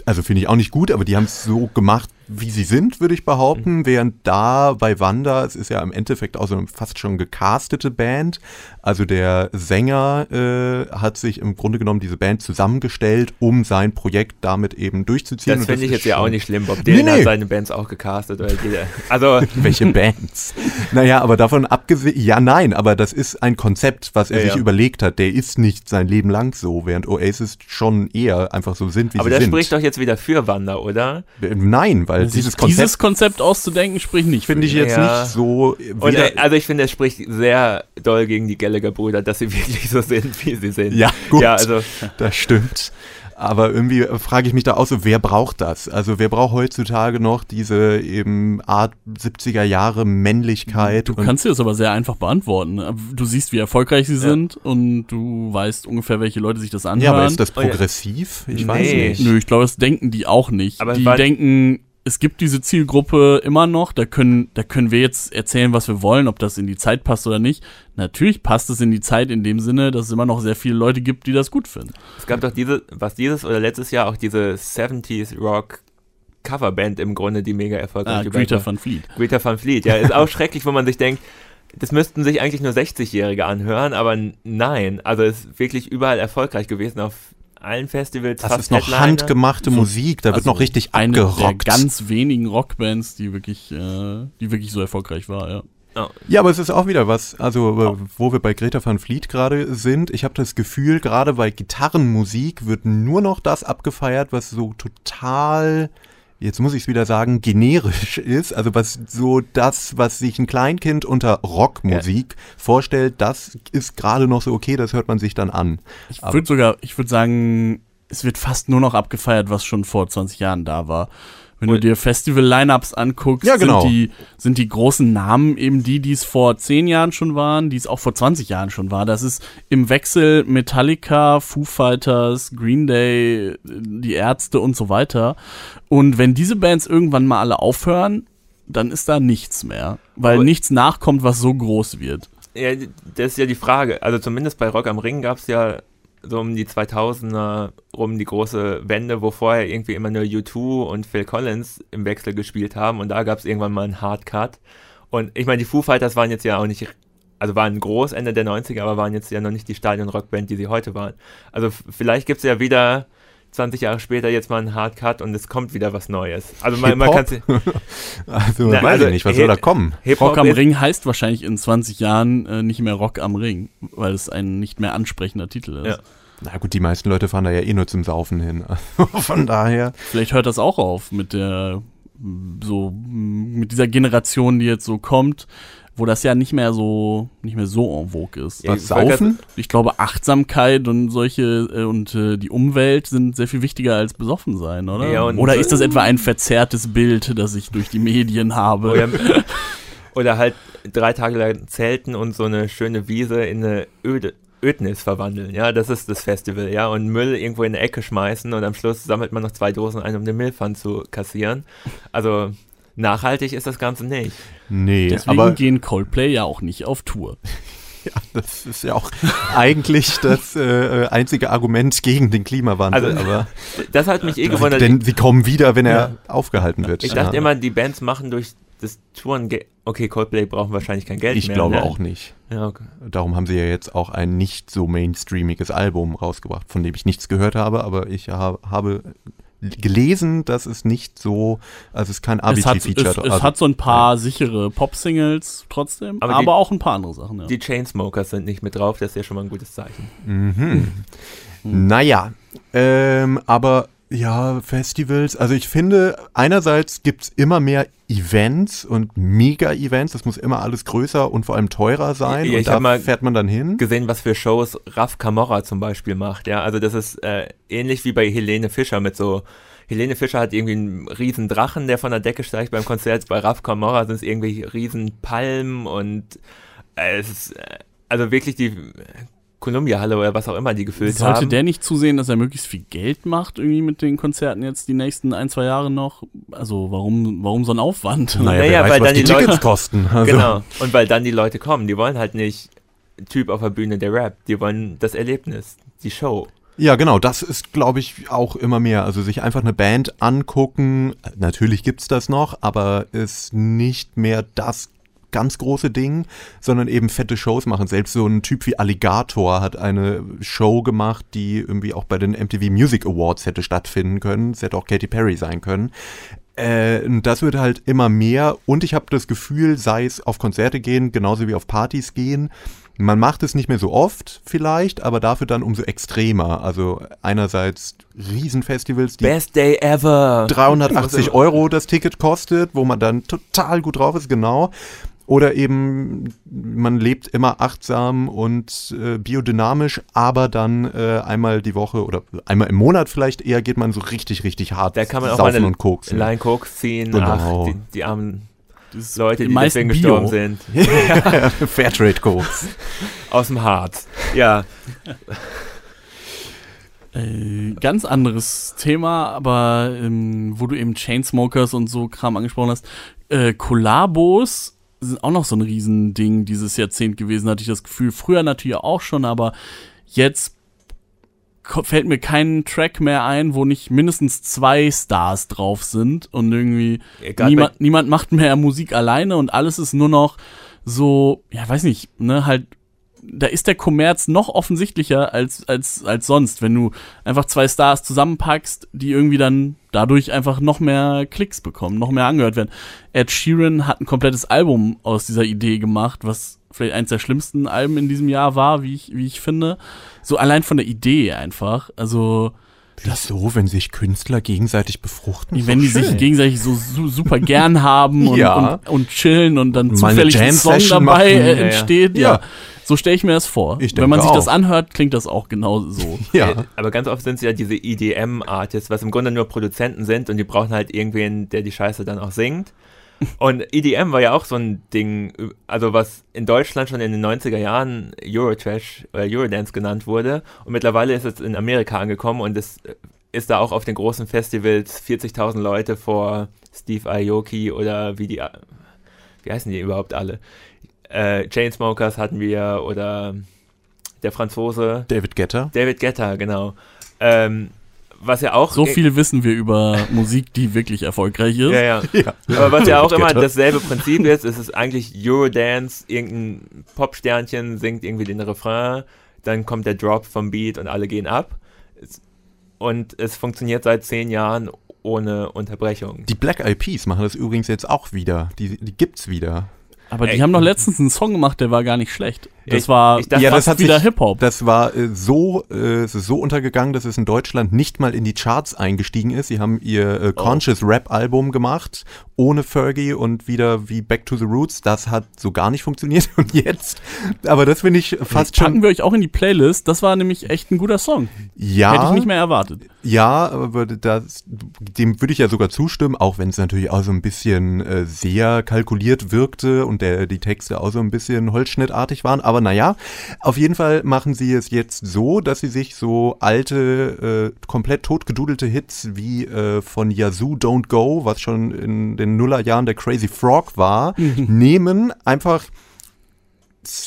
[SPEAKER 3] also finde ich auch nicht gut, aber die haben es so gemacht, wie sie sind, würde ich behaupten, mhm. während da bei Wanda, es ist ja im Endeffekt auch so eine fast schon gecastete Band, also der Sänger äh, hat sich im Grunde genommen diese Band zusammengestellt, um sein Projekt damit eben durchzuziehen.
[SPEAKER 4] Das finde ich jetzt ja auch nicht schlimm, Bob Dylan nee, nee. hat seine Bands auch gecastet oder jeder. Also
[SPEAKER 3] welche Bands? naja, aber davon abgesehen, ja nein, aber das ist ein Konzept, was er ja, sich ja. überlegt hat. Der ist nicht sein Leben lang so, während Oasis schon eher einfach so sind, wie
[SPEAKER 4] aber
[SPEAKER 3] sie sind.
[SPEAKER 4] Aber das spricht doch jetzt wieder für Wanda, oder?
[SPEAKER 3] Nein, weil dieses Konzept,
[SPEAKER 2] dieses Konzept auszudenken spricht nicht.
[SPEAKER 3] Finde ich jetzt ja. nicht so.
[SPEAKER 4] Und, äh, also ich finde, es spricht sehr doll gegen die Gallagher-Brüder, dass sie wirklich so sind, wie sie sind.
[SPEAKER 3] Ja, gut. Ja, also. Das stimmt. Aber irgendwie äh, frage ich mich da auch so, wer braucht das? Also wer braucht heutzutage noch diese eben Art 70er Jahre Männlichkeit?
[SPEAKER 2] Du kannst dir das aber sehr einfach beantworten. Du siehst, wie erfolgreich sie ja. sind und du weißt ungefähr, welche Leute sich das anhören. Ja, aber
[SPEAKER 3] ist das progressiv?
[SPEAKER 2] Ich nee. weiß nicht. Nö, ich glaube, das denken die auch nicht. Aber die denken, es gibt diese Zielgruppe immer noch, da können, da können wir jetzt erzählen, was wir wollen, ob das in die Zeit passt oder nicht. Natürlich passt es in die Zeit in dem Sinne, dass es immer noch sehr viele Leute gibt, die das gut finden.
[SPEAKER 4] Es gab doch diese, was dieses oder letztes Jahr auch diese 70s Rock Coverband im Grunde, die mega erfolgreich
[SPEAKER 2] ah, Greta van Fleet.
[SPEAKER 4] Greta van Fleet, ja, ist auch schrecklich, wo man sich denkt, das müssten sich eigentlich nur 60-Jährige anhören, aber nein, also ist wirklich überall erfolgreich gewesen auf allen Festivals.
[SPEAKER 3] Das ist noch Headliner. handgemachte so, Musik, da also wird noch richtig eine abgerockt.
[SPEAKER 2] der ganz wenigen Rockbands, die wirklich, äh, die wirklich so erfolgreich war, ja.
[SPEAKER 3] Oh. Ja, aber es ist auch wieder was, also oh. wo wir bei Greta van Fleet gerade sind. Ich habe das Gefühl, gerade bei Gitarrenmusik wird nur noch das abgefeiert, was so total jetzt muss ich es wieder sagen, generisch ist, also was so das, was sich ein Kleinkind unter Rockmusik ja. vorstellt, das ist gerade noch so okay, das hört man sich dann an.
[SPEAKER 2] Ich würde sogar, ich würde sagen, es wird fast nur noch abgefeiert, was schon vor 20 Jahren da war. Wenn du dir Festival-Lineups anguckst,
[SPEAKER 3] ja, genau.
[SPEAKER 2] sind, die, sind die großen Namen eben die, die es vor zehn Jahren schon waren, die es auch vor 20 Jahren schon war. Das ist im Wechsel Metallica, Foo Fighters, Green Day, die Ärzte und so weiter. Und wenn diese Bands irgendwann mal alle aufhören, dann ist da nichts mehr, weil Aber nichts nachkommt, was so groß wird.
[SPEAKER 4] Ja, das ist ja die Frage. Also zumindest bei Rock am Ring gab es ja so um die 2000er rum die große Wende, wo vorher irgendwie immer nur U2 und Phil Collins im Wechsel gespielt haben und da gab es irgendwann mal einen Hardcut. Und ich meine, die Foo Fighters waren jetzt ja auch nicht, also waren groß Ende der 90er, aber waren jetzt ja noch nicht die Stadion-Rockband, die sie heute waren. Also vielleicht gibt es ja wieder 20 Jahre später jetzt mal einen Hardcut und es kommt wieder was Neues. Also man, man kann
[SPEAKER 3] Also na, weiß also ich nicht, was soll da kommen?
[SPEAKER 2] Rock am Ring heißt wahrscheinlich in 20 Jahren äh, nicht mehr Rock am Ring, weil es ein nicht mehr ansprechender Titel ist. Ja.
[SPEAKER 3] Na gut, die meisten Leute fahren da ja eh nur zum Saufen hin. Von daher.
[SPEAKER 2] Vielleicht hört das auch auf mit der so mit dieser Generation, die jetzt so kommt, wo das ja nicht mehr so nicht mehr so en vogue ist.
[SPEAKER 3] Ja, Was saufen?
[SPEAKER 2] Ich glaube Achtsamkeit und solche äh, und äh, die Umwelt sind sehr viel wichtiger als besoffen sein, oder? Ja, oder ist das etwa ein verzerrtes Bild, das ich durch die Medien habe?
[SPEAKER 4] Oder, oder halt drei Tage lang zelten und so eine schöne Wiese in eine öde Ödnis verwandeln, ja, das ist das Festival, ja, und Müll irgendwo in eine Ecke schmeißen und am Schluss sammelt man noch zwei Dosen ein, um den Müllpfand zu kassieren. Also nachhaltig ist das Ganze nicht.
[SPEAKER 2] Nee, Deswegen aber gehen Coldplay ja auch nicht auf Tour.
[SPEAKER 3] Ja, das ist ja auch eigentlich das äh, einzige Argument gegen den Klimawandel. Also, aber
[SPEAKER 4] das hat mich eh gewundert.
[SPEAKER 3] Denn sie kommen wieder, wenn er ja. aufgehalten wird.
[SPEAKER 4] Ich dachte ja. immer, die Bands machen durch das Touren. Okay, Coldplay brauchen wahrscheinlich kein Geld
[SPEAKER 3] ich
[SPEAKER 4] mehr.
[SPEAKER 3] Ich glaube ne? auch nicht. Ja, okay. Darum haben sie ja jetzt auch ein nicht so mainstreamiges Album rausgebracht, von dem ich nichts gehört habe, aber ich habe gelesen, dass es nicht so, also es ist kein
[SPEAKER 2] Avicii-Feature. Es, es, es also, hat so ein paar ja. sichere Pop-Singles trotzdem, aber, aber die, auch ein paar andere Sachen. Ja.
[SPEAKER 4] Die Chainsmokers sind nicht mit drauf, das ist ja schon mal ein gutes Zeichen.
[SPEAKER 3] Mhm. Mhm. Naja, ähm, aber ja, Festivals. Also ich finde, einerseits gibt es immer mehr Events und Mega-Events. Das muss immer alles größer und vor allem teurer sein.
[SPEAKER 4] Ja,
[SPEAKER 3] und
[SPEAKER 4] da
[SPEAKER 3] fährt man dann hin.
[SPEAKER 4] gesehen, was für Shows Raf Camorra zum Beispiel macht. Ja, also das ist äh, ähnlich wie bei Helene Fischer mit so Helene Fischer hat irgendwie einen riesen Drachen, der von der Decke steigt beim Konzert. Bei Raf Camorra sind es irgendwie riesen Palmen und äh, es ist äh, also wirklich die Columbia-Halle oder was auch immer die gefüllt
[SPEAKER 2] Sollte
[SPEAKER 4] haben.
[SPEAKER 2] Sollte der nicht zusehen, dass er möglichst viel Geld macht irgendwie mit den Konzerten jetzt die nächsten ein, zwei Jahre noch? Also warum, warum so ein Aufwand?
[SPEAKER 3] Naja, naja weiß, weil dann die, die Tickets kosten.
[SPEAKER 4] Also. Genau. Und weil dann die Leute kommen. Die wollen halt nicht Typ auf der Bühne, der Rap. Die wollen das Erlebnis, die Show.
[SPEAKER 3] Ja, genau, das ist, glaube ich, auch immer mehr. Also sich einfach eine Band angucken, natürlich gibt's das noch, aber ist nicht mehr das ganz große Ding, sondern eben fette Shows machen. Selbst so ein Typ wie Alligator hat eine Show gemacht, die irgendwie auch bei den MTV Music Awards hätte stattfinden können. Es hätte auch Katy Perry sein können. Äh, das wird halt immer mehr und ich habe das Gefühl, sei es auf Konzerte gehen, genauso wie auf Partys gehen, man macht es nicht mehr so oft vielleicht, aber dafür dann umso extremer. Also einerseits Riesenfestivals,
[SPEAKER 4] die Best Day ever
[SPEAKER 3] 380 Euro das Ticket kostet, wo man dann total gut drauf ist, genau. Oder eben, man lebt immer achtsam und äh, biodynamisch, aber dann äh, einmal die Woche oder einmal im Monat vielleicht eher geht man so richtig, richtig hart
[SPEAKER 4] Da kann man auch mal eine und koksen. Line Koks ziehen. Genau. Ach, die, die armen Leute, die deswegen Bio. gestorben sind.
[SPEAKER 3] Fairtrade Koks.
[SPEAKER 4] Aus dem Harz. Ja.
[SPEAKER 2] Äh, ganz anderes Thema, aber ähm, wo du eben Chainsmokers und so Kram angesprochen hast. Äh, Kollabos sind auch noch so ein Riesending dieses Jahrzehnt gewesen, hatte ich das Gefühl. Früher natürlich auch schon, aber jetzt fällt mir kein Track mehr ein, wo nicht mindestens zwei Stars drauf sind und irgendwie niemand, niemand macht mehr Musik alleine und alles ist nur noch so, ja, weiß nicht, ne, halt da ist der Kommerz noch offensichtlicher als, als, als sonst, wenn du einfach zwei Stars zusammenpackst, die irgendwie dann dadurch einfach noch mehr Klicks bekommen, noch mehr angehört werden. Ed Sheeran hat ein komplettes Album aus dieser Idee gemacht, was vielleicht eins der schlimmsten Alben in diesem Jahr war, wie ich, wie ich finde. So allein von der Idee einfach. Also.
[SPEAKER 3] Wieso, wenn sich Künstler gegenseitig befruchten?
[SPEAKER 2] Wenn so die schön. sich gegenseitig so su super gern haben und,
[SPEAKER 3] ja.
[SPEAKER 2] und, und, chillen und dann zufällig ein Song dabei äh, entsteht. ja. ja. So stelle ich mir das vor. Wenn man sich auch. das anhört, klingt das auch genau so.
[SPEAKER 4] ja. Äh, aber ganz oft sind es ja diese EDM-Artists, was im Grunde nur Produzenten sind und die brauchen halt irgendwen, der die Scheiße dann auch singt. Und EDM war ja auch so ein Ding, also was in Deutschland schon in den 90er Jahren Eurotrash oder Eurodance genannt wurde. Und mittlerweile ist es in Amerika angekommen und es ist da auch auf den großen Festivals 40.000 Leute vor Steve Aoki oder wie die, wie heißen die überhaupt alle? Äh, Chainsmokers hatten wir oder der Franzose.
[SPEAKER 3] David Guetta.
[SPEAKER 4] David Guetta, genau. Ähm, was ja auch.
[SPEAKER 2] So viel wissen wir über Musik, die wirklich erfolgreich ist.
[SPEAKER 4] Ja, ja. ja. Aber was ja auch immer dasselbe Prinzip ist, ist es eigentlich Eurodance, irgendein Popsternchen singt irgendwie den Refrain, dann kommt der Drop vom Beat und alle gehen ab. Und es funktioniert seit zehn Jahren ohne Unterbrechung.
[SPEAKER 3] Die Black Eyed Peas machen das übrigens jetzt auch wieder. Die, die gibt's wieder.
[SPEAKER 2] Aber die Ey. haben doch letztens einen Song gemacht, der war gar nicht schlecht. Das war
[SPEAKER 3] ich, ich ja, das hat wieder Hip-Hop. Das war äh, so, äh, so untergegangen, dass es in Deutschland nicht mal in die Charts eingestiegen ist. Sie haben ihr äh, oh. Conscious oh. Rap-Album gemacht, ohne Fergie und wieder wie Back to the Roots. Das hat so gar nicht funktioniert. Und jetzt, aber das finde ich fast
[SPEAKER 2] schon. Packen wir euch auch in die Playlist. Das war nämlich echt ein guter Song.
[SPEAKER 3] Ja.
[SPEAKER 2] Hätte ich nicht mehr erwartet.
[SPEAKER 3] Ja, aber das, dem würde ich ja sogar zustimmen, auch wenn es natürlich auch so ein bisschen äh, sehr kalkuliert wirkte und der, die Texte auch so ein bisschen holzschnittartig waren. Aber naja, auf jeden Fall machen sie es jetzt so, dass sie sich so alte, äh, komplett totgedudelte Hits wie äh, von Yazoo Don't Go, was schon in den Nullerjahren der Crazy Frog war, mhm. nehmen, einfach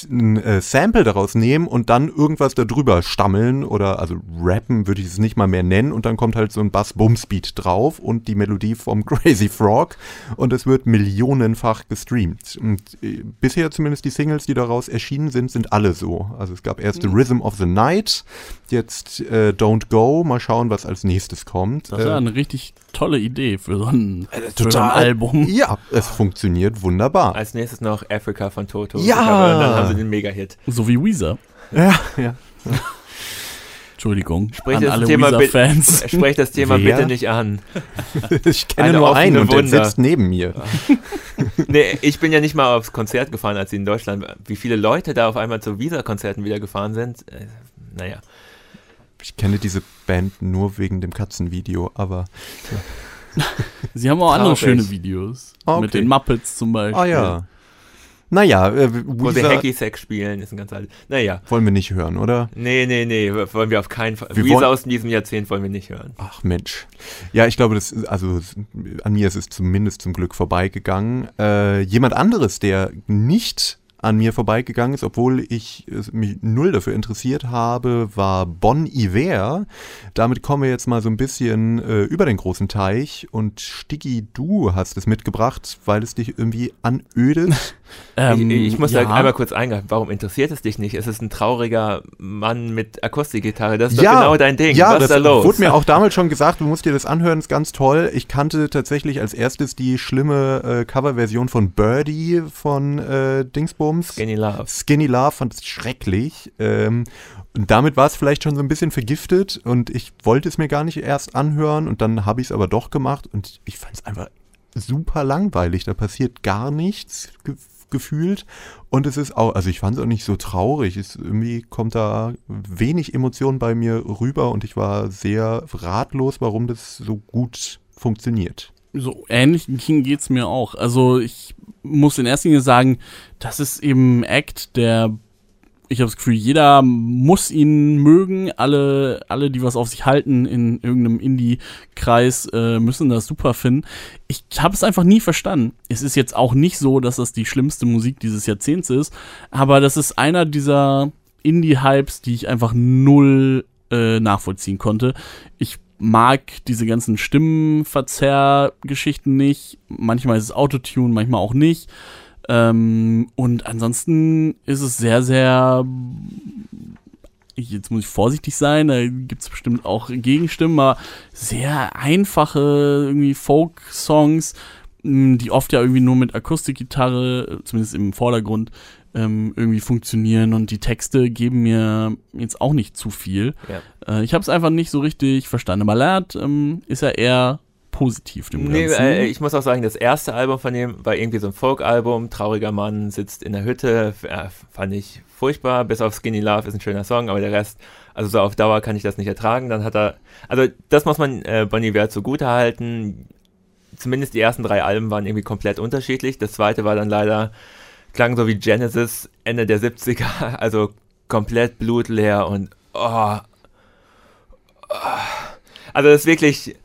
[SPEAKER 3] ein äh, Sample daraus nehmen und dann irgendwas darüber stammeln oder also rappen würde ich es nicht mal mehr nennen und dann kommt halt so ein Bass-Bum-Speed drauf und die Melodie vom Crazy Frog und es wird millionenfach gestreamt. Und äh, bisher zumindest die Singles, die daraus erschienen sind, sind alle so. Also es gab erst mhm. The Rhythm of the Night, jetzt äh, Don't Go, mal schauen, was als nächstes kommt.
[SPEAKER 2] Das ist ja eine richtig tolle Idee für so ein, äh, für so ein Album.
[SPEAKER 3] Ja, es funktioniert wunderbar.
[SPEAKER 4] Als nächstes noch Africa von Toto.
[SPEAKER 3] Ja!
[SPEAKER 4] Dann haben sie den Mega-Hit.
[SPEAKER 2] So wie Weezer.
[SPEAKER 3] Ja, ja.
[SPEAKER 2] Entschuldigung.
[SPEAKER 4] Sprech das, Thema,
[SPEAKER 2] Fans.
[SPEAKER 4] sprech das Thema bitte nicht an.
[SPEAKER 3] ich kenne Eine nur einen und der sitzt neben mir.
[SPEAKER 4] nee, ich bin ja nicht mal aufs Konzert gefahren, als sie in Deutschland, wie viele Leute da auf einmal zu Visa-Konzerten wieder gefahren sind. Äh, naja.
[SPEAKER 3] Ich kenne diese Band nur wegen dem Katzenvideo, aber.
[SPEAKER 2] Ja. sie haben auch andere schöne Videos. Okay. Mit den Muppets zum Beispiel.
[SPEAKER 3] Ah ja. Naja, äh,
[SPEAKER 4] Wo sie Hacky Sack spielen, ist ein ganz altes. Naja.
[SPEAKER 3] Wollen wir nicht hören, oder?
[SPEAKER 4] Nee, nee, nee, wollen wir auf keinen Fall. Weezer aus diesem Jahrzehnt wollen wir nicht hören.
[SPEAKER 3] Ach Mensch. Ja, ich glaube, das also an mir ist es zumindest zum Glück vorbeigegangen. Äh, jemand anderes, der nicht an mir vorbeigegangen ist, obwohl ich mich null dafür interessiert habe, war Bon Iver. Damit kommen wir jetzt mal so ein bisschen äh, über den großen Teich und Stiggy, du hast es mitgebracht, weil es dich irgendwie anödet.
[SPEAKER 4] ähm, ich, ich, muss ja. da einmal kurz eingreifen. Warum interessiert es dich nicht? Es ist ein trauriger Mann mit Akustikgitarre. Das ist ja, doch genau dein Ding.
[SPEAKER 3] Ja, Was das ist da los? wurde mir auch damals schon gesagt. Du musst dir das anhören. Ist ganz toll. Ich kannte tatsächlich als erstes die schlimme äh, Coverversion von Birdie von äh, Dingsbums.
[SPEAKER 4] Skinny Love.
[SPEAKER 3] Skinny Love fand es schrecklich. Ähm, und damit war es vielleicht schon so ein bisschen vergiftet und ich wollte es mir gar nicht erst anhören und dann habe ich es aber doch gemacht und ich fand es einfach super langweilig. Da passiert gar nichts ge gefühlt und es ist auch, also ich fand es auch nicht so traurig. Es, irgendwie kommt da wenig Emotion bei mir rüber und ich war sehr ratlos, warum das so gut funktioniert.
[SPEAKER 2] So ähnlich geht es mir auch. Also ich muss in erster Linie sagen, das ist eben ein Act, der ich habe das Gefühl, jeder muss ihn mögen. Alle, alle, die was auf sich halten in irgendeinem Indie-Kreis, äh, müssen das super finden. Ich habe es einfach nie verstanden. Es ist jetzt auch nicht so, dass das die schlimmste Musik dieses Jahrzehnts ist, aber das ist einer dieser Indie-Hypes, die ich einfach null äh, nachvollziehen konnte. Ich mag diese ganzen Stimmenverzerr-Geschichten nicht. Manchmal ist es Autotune, manchmal auch nicht. Ähm, und ansonsten ist es sehr, sehr. Jetzt muss ich vorsichtig sein, da gibt es bestimmt auch Gegenstimmen, aber sehr einfache irgendwie Folk-Songs, die oft ja irgendwie nur mit Akustikgitarre, zumindest im Vordergrund, ähm, irgendwie funktionieren und die Texte geben mir jetzt auch nicht zu viel. Ja. Äh, ich habe es einfach nicht so richtig verstanden. Ballad ähm, ist ja eher positiv
[SPEAKER 4] dem nee, Ganzen. Äh, ich muss auch sagen, das erste Album von dem war irgendwie so ein Folk-Album. Trauriger Mann sitzt in der Hütte. Äh, fand ich furchtbar. Bis auf Skinny Love ist ein schöner Song, aber der Rest, also so auf Dauer kann ich das nicht ertragen. Dann hat er, also das muss man äh, Bonnie Wert zugute halten. Zumindest die ersten drei Alben waren irgendwie komplett unterschiedlich. Das zweite war dann leider klang so wie Genesis Ende der 70er, also komplett blutleer und oh, oh. also das ist wirklich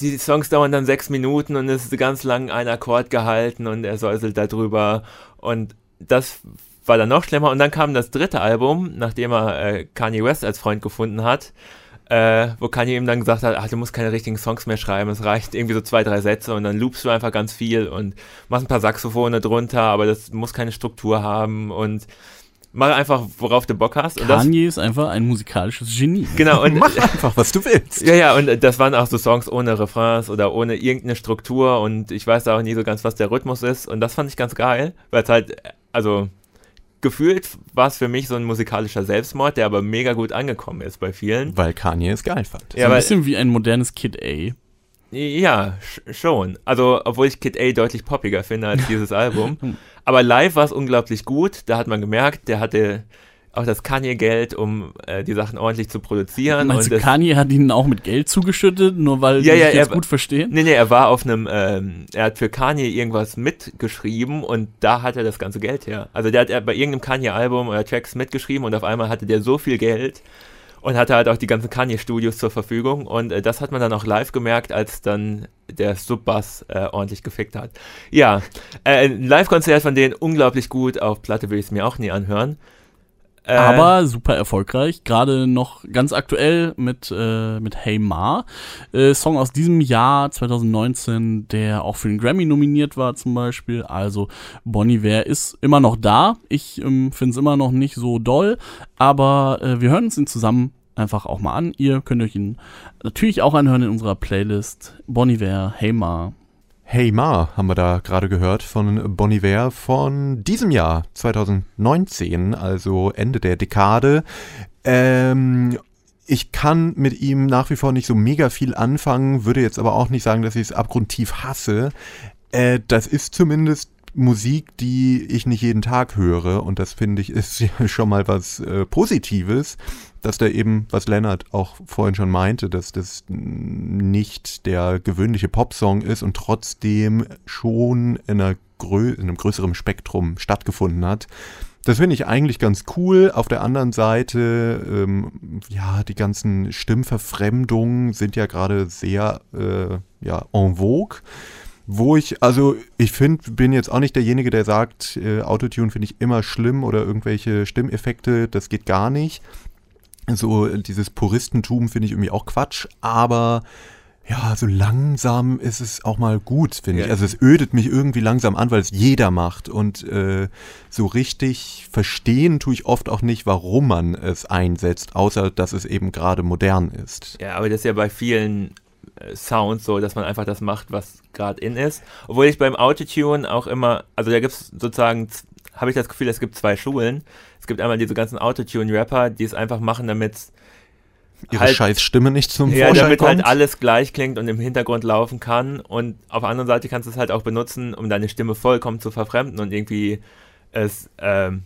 [SPEAKER 4] die Songs dauern dann sechs Minuten und es ist ganz lang ein Akkord gehalten und er säuselt darüber und das war dann noch schlimmer und dann kam das dritte Album, nachdem er äh, Kanye West als Freund gefunden hat äh, wo Kanye ihm dann gesagt hat, ach, du musst keine richtigen Songs mehr schreiben, es reicht irgendwie so zwei, drei Sätze und dann loopst du einfach ganz viel und machst ein paar Saxophone drunter, aber das muss keine Struktur haben und mach einfach, worauf du Bock hast.
[SPEAKER 2] Kanye ist einfach ein musikalisches Genie.
[SPEAKER 4] Genau.
[SPEAKER 3] Und mach einfach, was du willst.
[SPEAKER 4] Ja, ja, und das waren auch so Songs ohne Refrains oder ohne irgendeine Struktur und ich weiß auch nie so ganz, was der Rhythmus ist und das fand ich ganz geil, weil es halt, also gefühlt war es für mich so ein musikalischer Selbstmord, der aber mega gut angekommen ist bei vielen.
[SPEAKER 3] Weil Kanye es geil fand.
[SPEAKER 2] Ja, so ein bisschen wie ein modernes Kid A.
[SPEAKER 4] Ja, schon. Also, obwohl ich Kid A deutlich poppiger finde als dieses Album. Aber live war es unglaublich gut. Da hat man gemerkt, der hatte auch das Kanye-Geld, um äh, die Sachen ordentlich zu produzieren.
[SPEAKER 2] Meinst und du, Kanye hat ihnen auch mit Geld zugeschüttet, nur weil
[SPEAKER 4] ja,
[SPEAKER 2] die
[SPEAKER 4] ja,
[SPEAKER 2] jetzt
[SPEAKER 4] er,
[SPEAKER 2] gut verstehen?
[SPEAKER 4] Nee, nee, er war auf einem, ähm, er hat für Kanye irgendwas mitgeschrieben und da hat er das ganze Geld her. Also der hat er bei irgendeinem Kanye-Album oder Tracks mitgeschrieben und auf einmal hatte der so viel Geld und hatte halt auch die ganzen Kanye-Studios zur Verfügung und äh, das hat man dann auch live gemerkt, als dann der Subbass äh, ordentlich gefickt hat. Ja, äh, ein Live-Konzert von denen unglaublich gut, auf Platte will ich es mir auch nie anhören.
[SPEAKER 2] Äh, aber super erfolgreich, gerade noch ganz aktuell mit, äh, mit Hey Ma. Äh, Song aus diesem Jahr 2019, der auch für den Grammy nominiert war zum Beispiel. Also Bonnie Iver ist immer noch da. Ich ähm, finde es immer noch nicht so doll, aber äh, wir hören uns ihn zusammen einfach auch mal an. Ihr könnt euch ihn natürlich auch anhören in unserer Playlist. Bonnie Iver, Hey Ma.
[SPEAKER 3] Hey Ma haben wir da gerade gehört von Bon Iver von diesem Jahr 2019, also Ende der Dekade. Ähm, ich kann mit ihm nach wie vor nicht so mega viel anfangen, würde jetzt aber auch nicht sagen, dass ich es abgrundtief hasse. Äh, das ist zumindest Musik, die ich nicht jeden Tag höre und das finde ich ist schon mal was äh, Positives dass da eben, was Lennart auch vorhin schon meinte, dass das nicht der gewöhnliche Popsong ist und trotzdem schon in, in einem größeren Spektrum stattgefunden hat. Das finde ich eigentlich ganz cool. Auf der anderen Seite, ähm, ja, die ganzen Stimmverfremdungen sind ja gerade sehr äh, ja, en vogue. Wo ich, also ich finde, bin jetzt auch nicht derjenige, der sagt, äh, Autotune finde ich immer schlimm oder irgendwelche Stimmeffekte, das geht gar nicht. So dieses Puristentum finde ich irgendwie auch Quatsch, aber ja, so langsam ist es auch mal gut, finde
[SPEAKER 4] Ja.
[SPEAKER 3] ich. Also es ödet mich irgendwie langsam an, weil es jeder macht. Und äh, so richtig verstehen tue ich oft auch nicht, warum man es einsetzt, außer dass es eben gerade modern ist.
[SPEAKER 4] Ja, aber das ist ja bei vielen äh, Sounds so, dass man einfach das macht, was gerade in ist. Obwohl ich beim Autotune auch immer, also da gibt es sozusagen, habe ich das Gefühl, es gibt zwei Schulen. Es gibt einmal diese ganzen Autotune-Rapper, die es einfach machen, damit
[SPEAKER 3] Ihre
[SPEAKER 4] Halt-
[SPEAKER 3] scheiß Stimme nicht zum
[SPEAKER 4] ja,
[SPEAKER 3] Vorschein
[SPEAKER 4] damit
[SPEAKER 3] kommt.
[SPEAKER 4] halt alles gleich klingt und im Hintergrund laufen kann. Und auf der anderen Seite kannst du es halt auch benutzen, um deine Stimme vollkommen zu verfremden und irgendwie es ähm,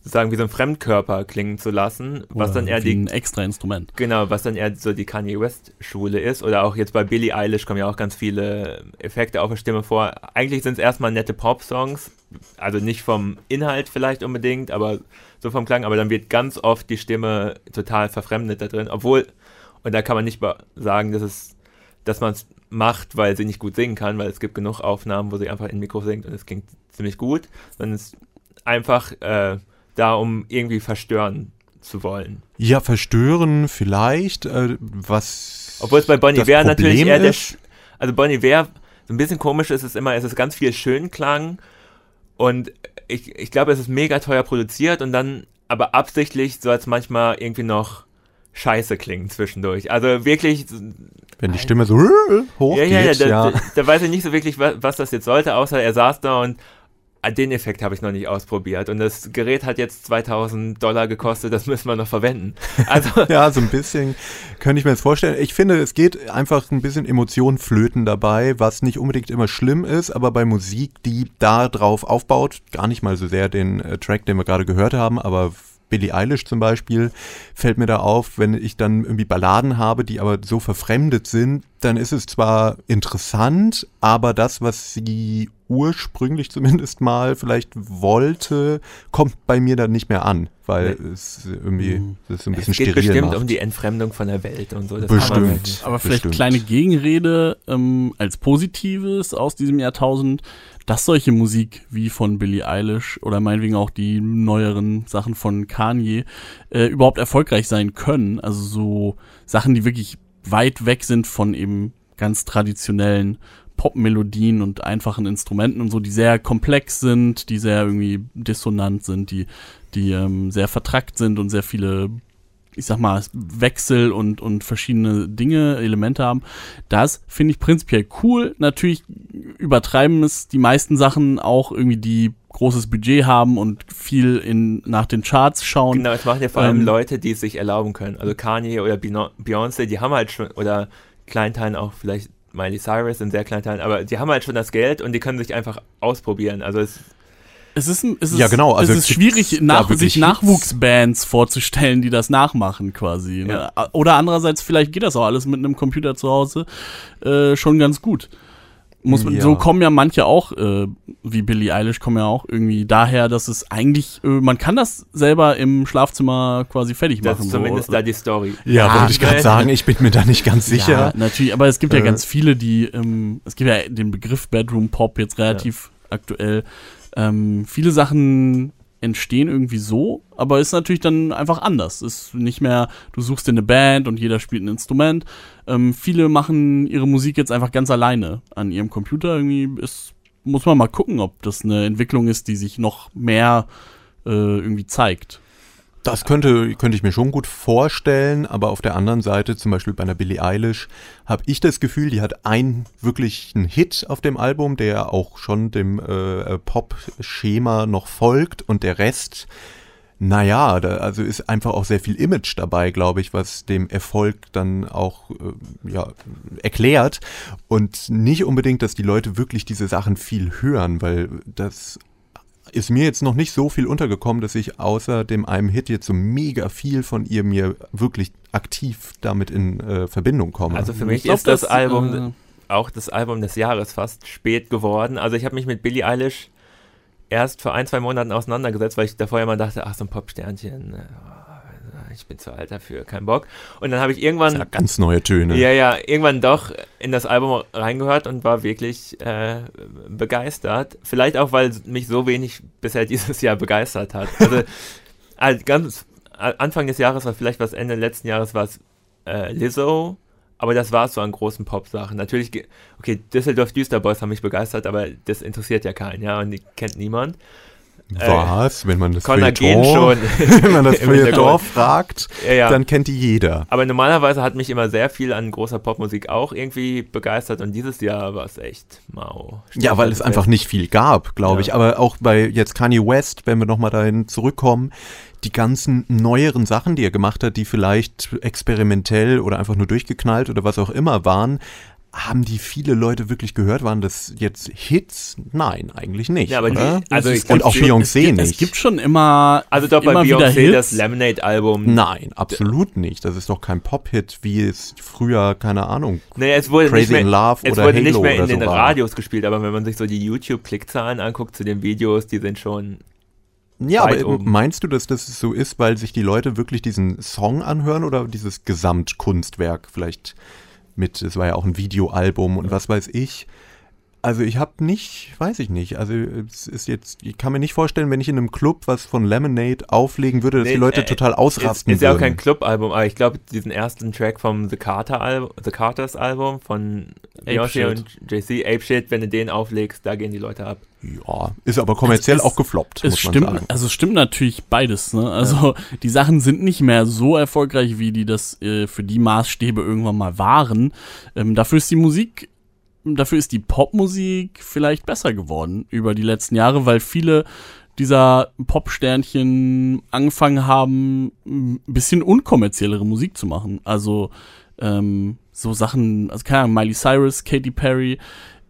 [SPEAKER 4] sozusagen wie so ein Fremdkörper klingen zu lassen, was
[SPEAKER 2] Oder
[SPEAKER 4] dann eher
[SPEAKER 2] wie
[SPEAKER 4] die
[SPEAKER 2] ein extra Instrument.
[SPEAKER 4] Genau, was dann eher so die Kanye West Schule ist. Oder auch jetzt bei Billie Eilish kommen ja auch ganz viele Effekte auf der Stimme vor. Eigentlich sind es erstmal nette Pop-Songs, also nicht vom Inhalt vielleicht unbedingt, aber so vom Klang. Aber dann wird ganz oft die Stimme total verfremdet da drin. Obwohl, und da kann man nicht sagen, dass es, dass man es macht, weil sie nicht gut singen kann, weil es gibt genug Aufnahmen, wo sie einfach in Mikro singt und es klingt ziemlich gut. Sondern es ist einfach äh, da, um irgendwie verstören zu wollen.
[SPEAKER 3] Ja, verstören vielleicht, äh, was.
[SPEAKER 4] Obwohl es bei Bonnie Ware natürlich eher der, also Bonnie Ware, so ein bisschen komisch ist es immer, es ist ganz viel Schönklang und ich, ich glaube, es ist mega teuer produziert und dann aber absichtlich soll es manchmal irgendwie noch scheiße klingen zwischendurch. Also wirklich,
[SPEAKER 3] Wenn die Stimme so hoch
[SPEAKER 4] ja, ja, ja,
[SPEAKER 3] geht,
[SPEAKER 4] da,
[SPEAKER 3] ja.
[SPEAKER 4] Da, da weiß ich nicht so wirklich, was, was das jetzt sollte, außer er saß da und den Effekt habe ich noch nicht ausprobiert und das Gerät hat jetzt 2000 Dollar gekostet, das müssen wir noch verwenden. Also,
[SPEAKER 3] Ja, so ein bisschen könnte ich mir das vorstellen. Ich finde, es geht einfach ein bisschen Emotion flöten dabei, was nicht unbedingt immer schlimm ist, aber bei Musik, die da drauf aufbaut, gar nicht mal so sehr den äh, Track, den wir gerade gehört haben, aber Billie Eilish zum Beispiel, fällt mir da auf, wenn ich dann irgendwie Balladen habe, die aber so verfremdet sind, dann ist es zwar interessant, aber das, was sie ursprünglich zumindest mal vielleicht wollte, kommt bei mir dann nicht mehr an, weil es irgendwie
[SPEAKER 2] Mhm.
[SPEAKER 3] das so ein
[SPEAKER 4] es
[SPEAKER 3] bisschen
[SPEAKER 4] geht
[SPEAKER 3] steril
[SPEAKER 4] bestimmt
[SPEAKER 3] macht.
[SPEAKER 4] um die Entfremdung von der Welt und so.
[SPEAKER 3] Bestimmt.
[SPEAKER 2] Aber vielleicht
[SPEAKER 3] bestimmt.
[SPEAKER 2] kleine Gegenrede ähm, als Positives aus diesem Jahrtausend, dass solche Musik wie von Billie Eilish oder meinetwegen auch die neueren Sachen von Kanye äh, überhaupt erfolgreich sein können. Also so Sachen, die wirklich weit weg sind von eben ganz traditionellen Popmelodien und einfachen Instrumenten und so, die sehr komplex sind, die sehr irgendwie dissonant sind, die, die ähm, sehr vertrackt sind und sehr viele ich sag mal, Wechsel und, und verschiedene Dinge, Elemente haben. Das finde ich prinzipiell cool. Natürlich übertreiben es die meisten Sachen auch irgendwie, die großes Budget haben und viel in, nach den Charts schauen.
[SPEAKER 4] Genau, es machen ja vor allem
[SPEAKER 2] Ähm,
[SPEAKER 4] Leute, die es sich erlauben können. Also Kanye oder Beyoncé, die haben halt schon, oder Kleinteilen auch vielleicht Miley Cyrus in sehr kleinen Teilen, aber die haben halt schon das Geld und die können sich einfach ausprobieren. Also es,
[SPEAKER 2] Es ist, es ist,
[SPEAKER 3] Ja, genau, also
[SPEAKER 2] es ist schwierig, nach, sich Nachwuchsbands vorzustellen, die das nachmachen quasi. Ne? Oder andererseits, vielleicht geht das auch alles mit einem Computer zu Hause äh, schon ganz gut. Muss man,
[SPEAKER 3] Ja.
[SPEAKER 2] So kommen ja manche auch, äh, wie Billie Eilish, kommen ja auch irgendwie daher, dass es eigentlich, äh, man kann das selber im Schlafzimmer quasi fertig
[SPEAKER 4] das
[SPEAKER 2] machen.
[SPEAKER 4] ist zumindest
[SPEAKER 2] so.
[SPEAKER 4] da die Story.
[SPEAKER 3] Ja,
[SPEAKER 2] Ja,
[SPEAKER 3] wollte ich gerade sagen, ich bin mir da nicht ganz sicher.
[SPEAKER 2] Ja, natürlich, aber es gibt ja
[SPEAKER 3] Äh.
[SPEAKER 2] ganz viele, die, ähm, es gibt ja den Begriff Bedroom Pop jetzt relativ aktuell. Ähm, viele Sachen entstehen irgendwie so, aber ist natürlich dann einfach anders. Ist nicht mehr, du suchst dir eine Band und jeder spielt ein Instrument. Ähm, viele machen ihre Musik jetzt einfach ganz alleine an ihrem Computer. Irgendwie ist, muss man mal gucken, ob das eine Entwicklung ist, die sich noch mehr äh, irgendwie zeigt.
[SPEAKER 3] Das könnte, könnte ich mir schon gut vorstellen, aber auf der anderen Seite, zum Beispiel bei einer Billie Eilish, habe ich das Gefühl, die hat einen wirklichen Hit auf dem Album, der auch schon dem äh, Pop-Schema noch folgt und der Rest, naja, da, also ist einfach auch sehr viel Image dabei, glaube ich, was dem Erfolg dann auch äh, ja, erklärt. Und nicht unbedingt, dass die Leute wirklich diese Sachen viel hören, weil das ist mir jetzt noch nicht so viel untergekommen, dass ich außer dem einem Hit jetzt so mega viel von ihr mir wirklich aktiv damit in äh, Verbindung komme.
[SPEAKER 4] Also für
[SPEAKER 2] Ich
[SPEAKER 4] mich
[SPEAKER 2] glaub,
[SPEAKER 4] ist das, Album
[SPEAKER 2] äh,
[SPEAKER 4] auch das Album des Jahres fast spät geworden. Also ich habe mich mit Billie Eilish erst vor ein, zwei Monaten auseinandergesetzt, weil ich davor immer dachte, ach, so ein Popsternchen. Ich bin zu alt dafür, kein Bock. Und dann habe ich irgendwann.
[SPEAKER 3] Ja, ganz neue Töne.
[SPEAKER 4] Ja, ja, irgendwann doch in das Album reingehört und war wirklich äh, begeistert. Vielleicht auch, weil mich so wenig bisher dieses Jahr begeistert hat. Also, also ganz Anfang des Jahres war vielleicht was Ende letzten Jahres war es äh, Lizzo, aber das war es so an großen Pop-Sachen. Natürlich, okay, Düsseldorf Düsterboys haben mich begeistert, aber das interessiert ja keinen, ja, und die kennt niemand.
[SPEAKER 3] Was? Äh, wenn man das
[SPEAKER 4] Feuilleton,
[SPEAKER 3] schon. wenn man das Feuilleton fragt, ja, ja. dann kennt die jeder.
[SPEAKER 4] Aber normalerweise hat mich immer sehr viel an großer Popmusik auch irgendwie begeistert und dieses Jahr war es echt mau.
[SPEAKER 3] Ja, weil es einfach nicht viel gab, glaube ja. ich. Aber auch bei jetzt Kanye West, wenn wir nochmal dahin zurückkommen, die ganzen neueren Sachen, die er gemacht hat, die vielleicht experimentell oder einfach nur durchgeknallt oder was auch immer waren, haben die viele Leute wirklich gehört? Waren das jetzt Hits? Nein, eigentlich nicht. Ja, aber die, also und auch Beyoncé nicht.
[SPEAKER 2] Es gibt schon immer.
[SPEAKER 4] Also doch bei Beyoncé das Lemonade-Album.
[SPEAKER 3] Nein, absolut nicht. Das ist doch kein Pop-Hit, wie es früher, keine Ahnung.
[SPEAKER 4] Nee, es wurde Crazy nicht mehr, in Love es oder wurde Halo nicht mehr in den so Radios war. gespielt, aber wenn man sich so die YouTube-Klickzahlen anguckt zu den Videos, die sind schon
[SPEAKER 3] ja, aber oben. meinst du, dass das so ist, weil sich die Leute wirklich diesen Song anhören oder dieses Gesamtkunstwerk vielleicht mit, es war ja auch ein Videoalbum und was weiß ich. Also ich habe nicht, weiß ich nicht. Also es ist jetzt, ich kann mir nicht vorstellen, wenn ich in einem Club was von Lemonade auflegen würde, dass nee, die Leute äh, total ausrasten
[SPEAKER 4] ist, ist ja auch kein Clubalbum, aber ich glaube, diesen ersten Track vom The Carter Album, The Carters Album von Yoshi und JC, Ape Shit, wenn du den auflegst, da gehen die Leute ab.
[SPEAKER 3] Ja, ist aber kommerziell
[SPEAKER 2] es,
[SPEAKER 3] auch gefloppt.
[SPEAKER 2] Es stimmt, sagen. also es stimmt natürlich beides. Ne? Also ja. die Sachen sind nicht mehr so erfolgreich, wie die das äh, für die Maßstäbe irgendwann mal waren. Ähm, dafür ist die Musik dafür ist die Popmusik vielleicht besser geworden über die letzten Jahre, weil viele dieser Popsternchen angefangen haben, ein bisschen unkommerziellere Musik zu machen. Also ähm, so Sachen, also keine Ahnung, Miley Cyrus, Katy Perry,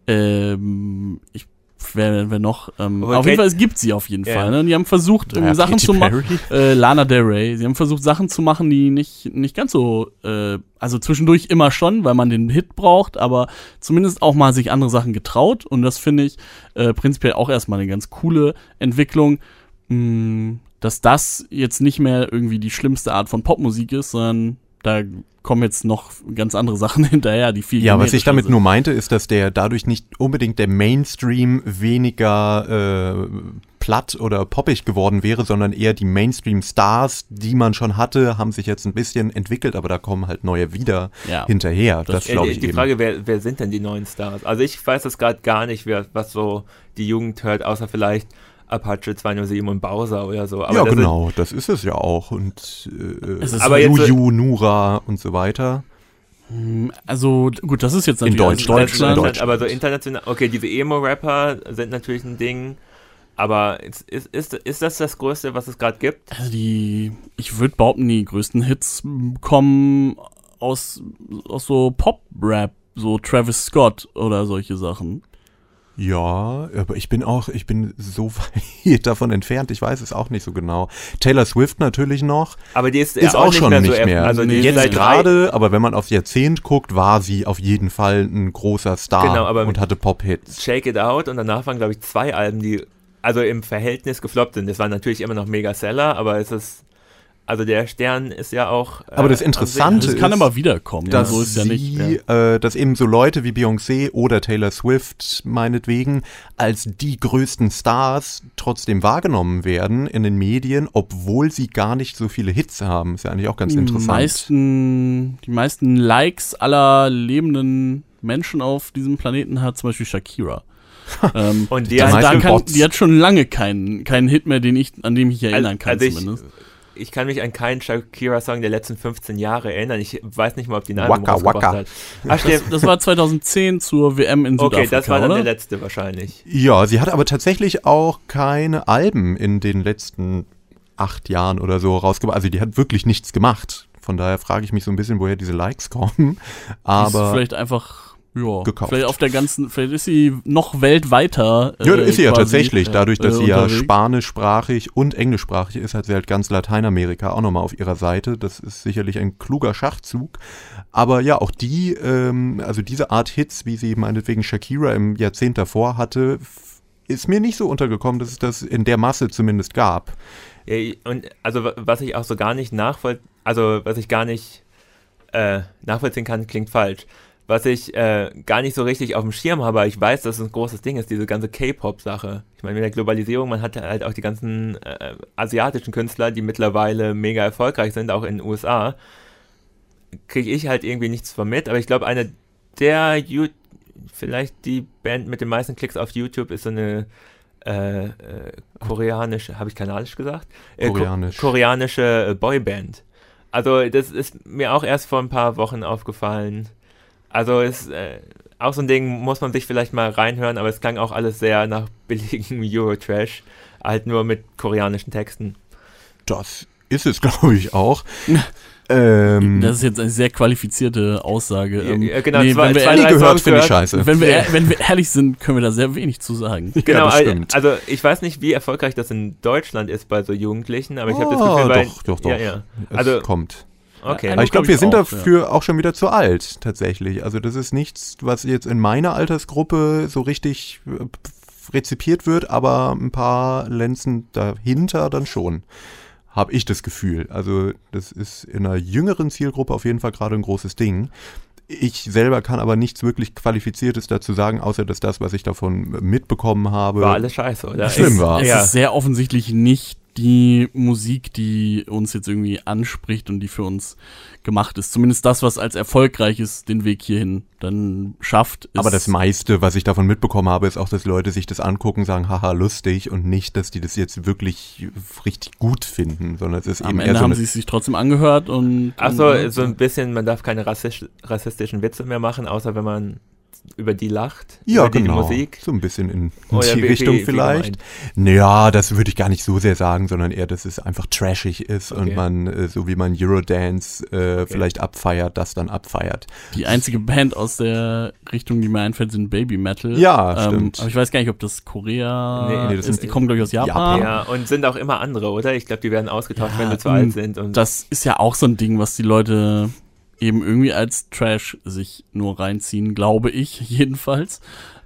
[SPEAKER 2] ähm, ich wer, wer noch. Ähm, auf Kate, jeden Fall, es gibt sie auf jeden yeah. Fall. Ne? Und die haben versucht, naja, Sachen Katy zu machen. Äh, Lana Del Rey. Sie haben versucht, Sachen zu machen, die nicht, nicht ganz so, äh, also zwischendurch immer schon, weil man den Hit braucht, aber zumindest auch mal sich andere Sachen getraut. Und das finde ich äh, prinzipiell auch erstmal eine ganz coole Entwicklung. Mh, mm, dass das jetzt nicht mehr irgendwie die schlimmste Art von Popmusik ist, sondern da kommen jetzt noch ganz andere Sachen hinterher, die viel
[SPEAKER 3] Ja, was ich damit sind. nur meinte, ist, dass der dadurch nicht unbedingt der Mainstream weniger äh, platt oder poppig geworden wäre, sondern eher die Mainstream-Stars, die man schon hatte, haben sich jetzt ein bisschen entwickelt, aber da kommen halt neue wieder ja, hinterher. Das, das glaube ich.
[SPEAKER 4] Die
[SPEAKER 3] eben.
[SPEAKER 4] Frage, wer, wer sind denn die neuen Stars? Also ich weiß das gerade gar nicht, wer, was so die Jugend hört, außer vielleicht Apache 207 und Bowser oder so.
[SPEAKER 3] Aber ja, das genau, ist, das ist es ja auch. Und äh, aber Juju, Nura und so weiter.
[SPEAKER 2] Hm, also gut, das ist jetzt
[SPEAKER 3] natürlich in Deutsch, Deutschland,
[SPEAKER 4] Deutschland. Aber so international, okay, diese Emo-Rapper sind natürlich ein Ding. Aber ist, ist, ist, ist das das Größte, was es gerade gibt?
[SPEAKER 2] Also die, ich würde behaupten, die größten Hits kommen aus, aus so Pop-Rap, so Travis Scott oder solche Sachen.
[SPEAKER 3] Ja, aber ich bin auch, ich bin so weit davon entfernt, ich weiß es auch nicht so genau. Taylor Swift natürlich noch.
[SPEAKER 4] Aber die ist, ist auch, auch schon nicht mehr. So mehr.
[SPEAKER 3] Also die Jetzt gerade, aber wenn man aufs Jahrzehnt guckt, war sie auf jeden Fall ein großer Star genau, aber und hatte Pop-Hits.
[SPEAKER 4] Shake It Out und danach waren, glaube ich, zwei Alben, die also im Verhältnis gefloppt sind. Das waren natürlich immer noch Mega-Seller, aber es ist also der Stern ist ja auch.
[SPEAKER 3] Äh, aber das Interessante
[SPEAKER 2] ist, kann immer wiederkommen.
[SPEAKER 3] Dass so ist ja nicht. Sie, äh, dass eben so Leute wie Beyoncé oder Taylor Swift meinetwegen als die größten Stars trotzdem wahrgenommen werden in den Medien, obwohl sie gar nicht so viele Hits haben. Ist ja eigentlich auch ganz
[SPEAKER 2] die
[SPEAKER 3] interessant.
[SPEAKER 2] Meisten, die meisten Likes aller lebenden Menschen auf diesem Planeten hat zum Beispiel Shakira. ähm, und die, also kann, die, hat schon lange keinen, keinen Hit mehr, den ich, an dem ich mich erinnern kann, also zumindest. Ich,
[SPEAKER 4] ich kann mich an keinen Shakira-Song der letzten 15 Jahre erinnern. Ich weiß nicht mal, ob die Namen Waka, Waka. hat.
[SPEAKER 2] Ach, das, das, war 2010 zur WM in Südafrika, Okay,
[SPEAKER 4] das war dann
[SPEAKER 2] oder?
[SPEAKER 4] der letzte wahrscheinlich.
[SPEAKER 3] Ja, sie hat aber tatsächlich auch keine Alben in den letzten acht Jahren oder so rausgebracht. Also die hat wirklich nichts gemacht. Von daher frage ich mich so ein bisschen, woher diese Likes kommen. Aber
[SPEAKER 2] vielleicht einfach ja, gekauft. Vielleicht auf der ganzen, vielleicht ist sie noch weltweiter.
[SPEAKER 3] Äh, ja, ist sie ja tatsächlich. Dadurch, dass äh, sie ja spanischsprachig und englischsprachig ist, hat sie halt ganz Lateinamerika auch nochmal auf ihrer Seite. Das ist sicherlich ein kluger Schachzug. Aber ja, auch die, ähm, also diese Art Hits, wie sie meinetwegen Shakira im Jahrzehnt davor hatte, ist mir nicht so untergekommen, dass es das in der Masse zumindest gab.
[SPEAKER 4] Ja, und also was ich auch so gar nicht nachvoll, also was ich gar nicht äh, nachvollziehen kann, klingt falsch. Was ich äh, gar nicht so richtig auf dem Schirm habe, aber ich weiß, dass es ein großes Ding ist, diese ganze K-Pop-Sache. Ich meine, mit der Globalisierung, man hat halt auch die ganzen äh, asiatischen Künstler, die mittlerweile mega erfolgreich sind, auch in den USA. Kriege ich halt irgendwie nichts von mit, aber ich glaube, eine der, you vielleicht die Band mit den meisten Klicks auf YouTube ist so eine äh, äh, koreanische, habe ich kanadisch gesagt? Äh,
[SPEAKER 3] Koreanisch.
[SPEAKER 4] Ko koreanische äh, Boyband. Also das ist mir auch erst vor ein paar Wochen aufgefallen. Also ist äh, auch so ein Ding, muss man sich vielleicht mal reinhören, aber es klang auch alles sehr nach billigem Eurotrash, halt nur mit koreanischen Texten.
[SPEAKER 3] Das ist es, glaube ich, auch. Ähm,
[SPEAKER 2] das ist jetzt eine sehr qualifizierte Aussage.
[SPEAKER 4] Ja,
[SPEAKER 2] Ähm,
[SPEAKER 4] ja, genau,
[SPEAKER 2] nee,
[SPEAKER 4] zwei-
[SPEAKER 2] wenn, wir
[SPEAKER 4] zwei,
[SPEAKER 2] ehrlich,
[SPEAKER 3] nie
[SPEAKER 4] drei
[SPEAKER 3] gehört,
[SPEAKER 4] Songs
[SPEAKER 3] finde ich
[SPEAKER 4] gehört.
[SPEAKER 3] scheiße.
[SPEAKER 2] wenn, wir, ehr- wenn wir ehrlich sind, können wir da sehr wenig zu sagen.
[SPEAKER 4] Genau,
[SPEAKER 3] stimmt.
[SPEAKER 4] also ich weiß nicht, wie erfolgreich das in Deutschland ist bei so Jugendlichen, aber ich habe das
[SPEAKER 3] Ah,
[SPEAKER 4] Gefühl, bei,
[SPEAKER 3] doch, doch, doch.
[SPEAKER 4] Ja, ja.
[SPEAKER 3] es
[SPEAKER 4] Also,
[SPEAKER 3] kommt.
[SPEAKER 4] Okay.
[SPEAKER 2] Ja,
[SPEAKER 3] Aber ich glaube,
[SPEAKER 2] glaub
[SPEAKER 3] wir sind
[SPEAKER 2] auch,
[SPEAKER 3] dafür auch schon wieder zu alt, tatsächlich. Also das ist nichts, was jetzt in meiner Altersgruppe so richtig äh, rezipiert wird, aber ein paar Lenzen dahinter dann schon. Habe ich das Gefühl. Also das ist in einer jüngeren Zielgruppe auf jeden Fall gerade ein großes Ding. Ich selber kann aber nichts wirklich Qualifiziertes dazu sagen, außer dass das, was ich davon mitbekommen habe,
[SPEAKER 4] war alles scheiße, oder?
[SPEAKER 3] Schlimm war.
[SPEAKER 2] Es
[SPEAKER 4] Ja.
[SPEAKER 2] ist sehr offensichtlich nicht die Musik, die uns jetzt irgendwie anspricht und die für uns gemacht ist. Zumindest das, was als erfolgreiches den Weg hierhin dann schafft. Ist
[SPEAKER 3] Aber das meiste, was ich davon mitbekommen habe, ist auch, dass Leute sich das angucken, sagen, haha, lustig und nicht, dass die das jetzt wirklich richtig gut finden, sondern es ist
[SPEAKER 2] am
[SPEAKER 3] eben eher
[SPEAKER 2] Ende
[SPEAKER 3] so
[SPEAKER 2] haben sie es sich trotzdem angehört und.
[SPEAKER 4] Achso, so ein bisschen, man darf keine rassistisch, rassistischen Witze mehr machen, außer wenn man über die lacht.
[SPEAKER 3] ja,
[SPEAKER 4] über die
[SPEAKER 3] genau,
[SPEAKER 4] Musik.
[SPEAKER 3] so ein bisschen in, in
[SPEAKER 4] Oder
[SPEAKER 3] die
[SPEAKER 4] wie-
[SPEAKER 3] Richtung
[SPEAKER 4] wie- wie
[SPEAKER 3] vielleicht.
[SPEAKER 4] gemeint?
[SPEAKER 3] Naja, das würde ich gar nicht so sehr sagen, sondern eher, dass es einfach trashig ist und
[SPEAKER 4] Okay.
[SPEAKER 3] man, äh, so wie man Eurodance äh, vielleicht abfeiert, das dann abfeiert.
[SPEAKER 2] Die einzige Band aus der Richtung, die mir einfällt, sind Baby Metal.
[SPEAKER 3] Ja,
[SPEAKER 2] ähm,
[SPEAKER 3] stimmt.
[SPEAKER 2] Aber ich weiß gar nicht, ob das Korea
[SPEAKER 4] Nee,
[SPEAKER 3] nee, das
[SPEAKER 2] ist. Die kommen, glaube ich, aus Japan.
[SPEAKER 3] Japan.
[SPEAKER 4] Ja, und sind auch immer andere, oder? Ich glaube, die werden ausgetauscht,
[SPEAKER 2] Ja,
[SPEAKER 4] wenn sie zu
[SPEAKER 2] und
[SPEAKER 4] alt sind. Und
[SPEAKER 2] Das ist ja auch so ein Ding, was die Leute eben irgendwie als Trash sich nur reinziehen, glaube ich, jedenfalls.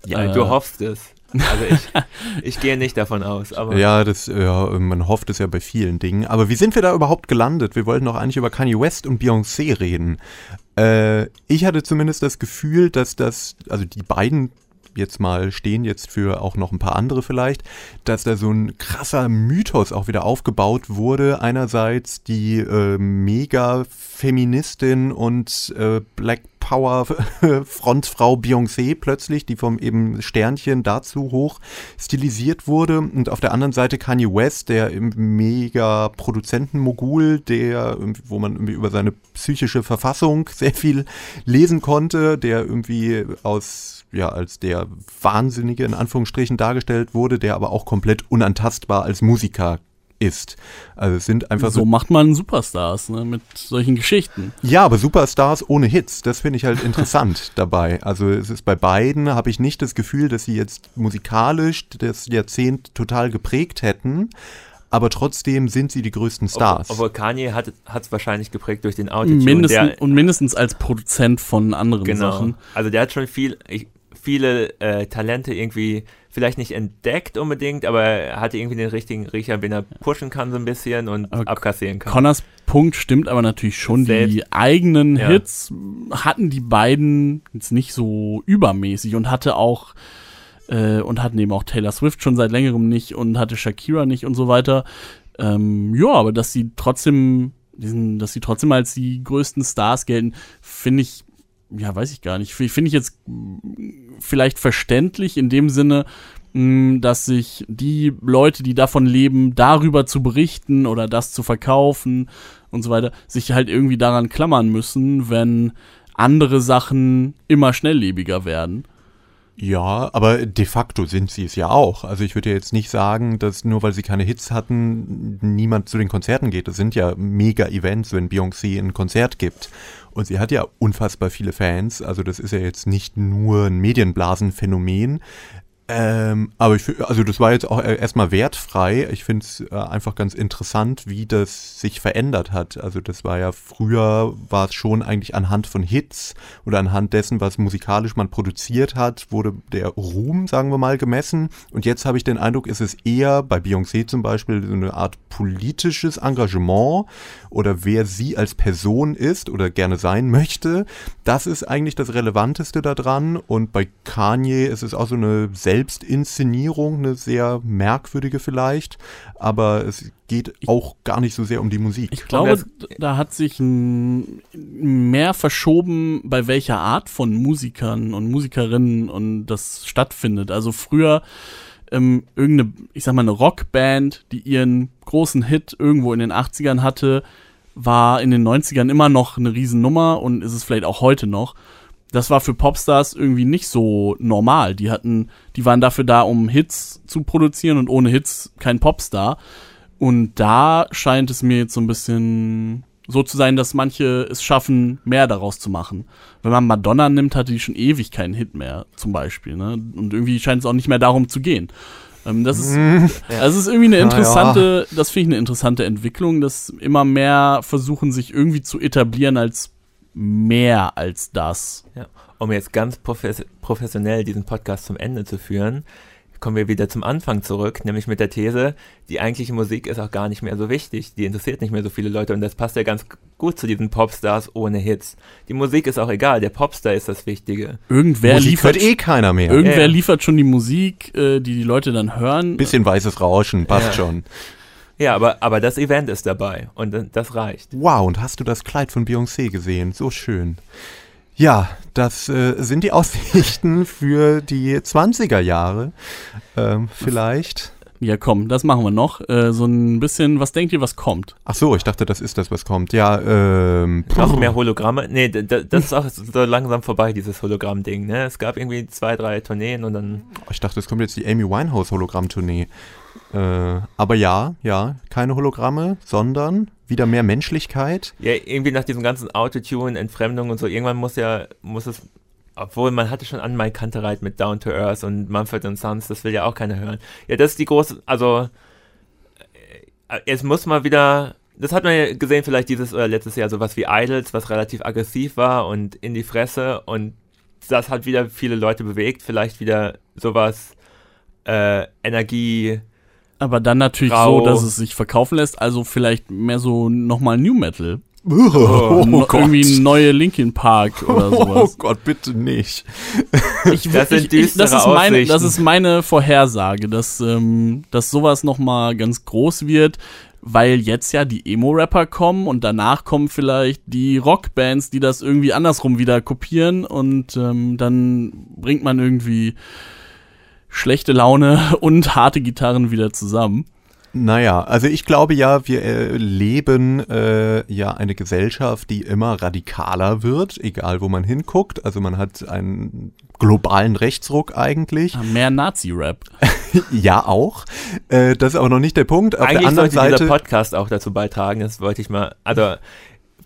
[SPEAKER 4] ja,
[SPEAKER 2] äh,
[SPEAKER 4] du hoffst es. Also ich, ich gehe nicht davon aus. Aber
[SPEAKER 3] Ja, das, ja, man hofft es ja bei vielen Dingen. Aber wie sind wir da überhaupt gelandet? Wir wollten doch eigentlich über Kanye West und Beyoncé reden. Äh, ich hatte zumindest das Gefühl, dass das, also die beiden jetzt mal stehen jetzt für auch noch ein paar andere vielleicht, dass da so ein krasser Mythos auch wieder aufgebaut wurde. Einerseits die äh, Mega-Feministin und äh, Black Power Frontfrau Beyoncé plötzlich, die vom eben Sternchen dazu hoch stilisiert wurde. Und auf der anderen Seite Kanye West, der im mega Produzentenmogul, der, wo man irgendwie über seine psychische Verfassung sehr viel lesen konnte, der irgendwie aus, ja, als der Wahnsinnige in Anführungsstrichen dargestellt wurde, der aber auch komplett unantastbar als Musiker ist. Also es sind einfach
[SPEAKER 2] so
[SPEAKER 3] so
[SPEAKER 2] macht man Superstars, ne, mit solchen Geschichten.
[SPEAKER 3] ja, aber Superstars ohne Hits, das finde ich halt interessant dabei. Also es ist bei beiden, habe ich nicht das Gefühl, dass sie jetzt musikalisch das Jahrzehnt total geprägt hätten, aber trotzdem sind sie die größten Stars.
[SPEAKER 4] Obwohl Kanye hat es wahrscheinlich geprägt durch den Autotune.
[SPEAKER 2] Mindestens,
[SPEAKER 4] der,
[SPEAKER 2] und mindestens als Produzent von anderen
[SPEAKER 4] genau.
[SPEAKER 2] Sachen.
[SPEAKER 4] Also der hat schon viel, ich, viele äh, Talente irgendwie vielleicht nicht entdeckt unbedingt, aber er hatte irgendwie den richtigen Riecher, wen er pushen kann so ein bisschen und
[SPEAKER 2] Aber
[SPEAKER 4] abkassieren kann.
[SPEAKER 2] Connors Punkt stimmt aber natürlich schon.
[SPEAKER 4] Selbst-
[SPEAKER 2] die eigenen
[SPEAKER 4] Ja.
[SPEAKER 2] Hits hatten die beiden jetzt nicht so übermäßig und hatte auch äh, und hatten eben auch Taylor Swift schon seit längerem nicht und hatte Shakira nicht und so weiter. Ähm, ja, aber dass sie trotzdem, diesen, dass sie trotzdem als die größten Stars gelten, finde ich, ja, weiß ich gar nicht. Finde ich jetzt vielleicht verständlich in dem Sinne, mh, dass sich die Leute, die davon leben, darüber zu berichten oder das zu verkaufen und so weiter, sich halt irgendwie daran klammern müssen, wenn andere Sachen immer schnelllebiger werden.
[SPEAKER 3] Ja, aber de facto sind sie es ja auch. Also ich würde ja jetzt nicht sagen, dass nur weil sie keine Hits hatten, niemand zu den Konzerten geht. Das sind ja Mega-Events, wenn Beyoncé ein Konzert gibt. Und sie hat ja unfassbar viele Fans. Also das ist ja jetzt nicht nur ein Medienblasenphänomen. Ähm, aber ich, also das war jetzt auch äh, erstmal wertfrei. Ich finde es äh, einfach ganz interessant, wie das sich verändert hat. Also das war ja früher, war es schon eigentlich anhand von Hits oder anhand dessen, was musikalisch man produziert hat, wurde der Ruhm, sagen wir mal, gemessen. Und jetzt habe ich den Eindruck, ist es eher bei Beyoncé zum Beispiel so eine Art politisches Engagement oder wer sie als Person ist oder gerne sein möchte. Das ist eigentlich das Relevanteste daran. Und bei Kanye ist es auch so eine Selbstinszenierung, eine sehr merkwürdige vielleicht. Aber es geht auch gar nicht so sehr um die Musik.
[SPEAKER 2] Ich glaube, da hat sich mehr verschoben, bei welcher Art von Musikern und Musikerinnen und das stattfindet. Also früher ähm, irgendeine, ich sag mal, eine Rockband, die ihren großen Hit irgendwo in den 80ern hatte, war in den 90ern immer noch eine Riesennummer und ist es vielleicht auch heute noch. Das war für Popstars irgendwie nicht so normal. Die hatten, die waren dafür da, um Hits zu produzieren und ohne Hits kein Popstar. Und da scheint es mir jetzt so ein bisschen so zu sein, dass manche es schaffen, mehr daraus zu machen. Wenn man Madonna nimmt, hatte die schon ewig keinen Hit mehr, zum Beispiel. Ne? Und irgendwie scheint es auch nicht mehr darum zu gehen. Ähm, das ist, also es ist irgendwie eine
[SPEAKER 3] Na ja.
[SPEAKER 2] interessante, das finde ich eine interessante Entwicklung, dass immer mehr versuchen, sich irgendwie zu etablieren als mehr als das.
[SPEAKER 4] Ja. Um jetzt ganz profes professionell diesen Podcast zum Ende zu führen, kommen wir wieder zum Anfang zurück, nämlich mit der These, die eigentliche Musik ist auch gar nicht mehr so wichtig, die interessiert nicht mehr so viele Leute und das passt ja ganz gut zu diesen Popstars ohne Hits. Die Musik ist auch egal, der Popstar ist das Wichtige.
[SPEAKER 2] Irgendwer
[SPEAKER 3] Musik
[SPEAKER 2] liefert
[SPEAKER 3] eh keiner mehr.
[SPEAKER 2] Irgendwer
[SPEAKER 4] Ja, ja.
[SPEAKER 2] liefert schon die Musik, äh, die die Leute dann hören.
[SPEAKER 3] Bisschen weißes Rauschen, passt
[SPEAKER 4] Ja.
[SPEAKER 3] schon.
[SPEAKER 4] Ja, aber, aber das Event ist dabei und das reicht.
[SPEAKER 3] Wow, und hast du das Kleid von Beyoncé gesehen? So schön. Ja, das äh, sind die Aussichten für die 20er Jahre. Ähm, vielleicht.
[SPEAKER 2] Ja, komm, das machen wir noch. Äh, so ein bisschen, was denkt ihr, was kommt?
[SPEAKER 3] Ach so, ich dachte, das ist das, was kommt. Ja, ähm.
[SPEAKER 4] Noch mehr Hologramme. Nee, das ist auch so langsam vorbei, dieses Hologramm-Ding. Ne? Es gab irgendwie zwei, drei Tourneen und dann
[SPEAKER 3] Ich dachte, es kommt jetzt die Amy Winehouse Hologramm-Tournee. Äh, aber ja, ja, keine Hologramme, sondern wieder mehr Menschlichkeit.
[SPEAKER 4] Ja, irgendwie nach diesem ganzen Autotune, Entfremdung und so, irgendwann muss ja, muss es, obwohl man hatte schon an Mike Kantereit mit Down to Earth und Mumford Sons, das will ja auch keiner hören. Ja, das ist die große, also, äh, es muss mal wieder, das hat man ja gesehen vielleicht dieses oder letztes Jahr, sowas wie Idols, was relativ aggressiv war und in die Fresse und das hat wieder viele Leute bewegt, vielleicht wieder sowas, äh, Energie,
[SPEAKER 2] Aber dann natürlich
[SPEAKER 4] Grau.
[SPEAKER 2] so, dass es sich verkaufen lässt. Also vielleicht mehr so nochmal New Metal.
[SPEAKER 3] Oh,
[SPEAKER 2] No- Irgendwie neue Linkin Park oder
[SPEAKER 3] Oh
[SPEAKER 2] sowas.
[SPEAKER 3] Gott, bitte nicht.
[SPEAKER 2] Ich,
[SPEAKER 4] Das
[SPEAKER 2] ich, ich, das, ist meine, das ist meine Vorhersage, dass, ähm, dass sowas nochmal ganz groß wird, weil jetzt ja die Emo-Rapper kommen und danach kommen vielleicht die Rockbands, die das irgendwie andersrum wieder kopieren und ähm, dann bringt man irgendwie schlechte Laune und harte Gitarren wieder zusammen.
[SPEAKER 3] Naja, also ich glaube ja, wir äh, leben äh, ja eine Gesellschaft, die immer radikaler wird, egal wo man hinguckt. Also man hat einen globalen Rechtsruck eigentlich.
[SPEAKER 2] Ja, Mehr Nazi-Rap.
[SPEAKER 3] Ja, auch. Äh, das ist aber noch nicht der Punkt. Auf
[SPEAKER 4] Eigentlich
[SPEAKER 3] der anderen
[SPEAKER 4] sollte dieser
[SPEAKER 3] Seite.
[SPEAKER 4] Podcast auch dazu beitragen, das wollte ich mal, also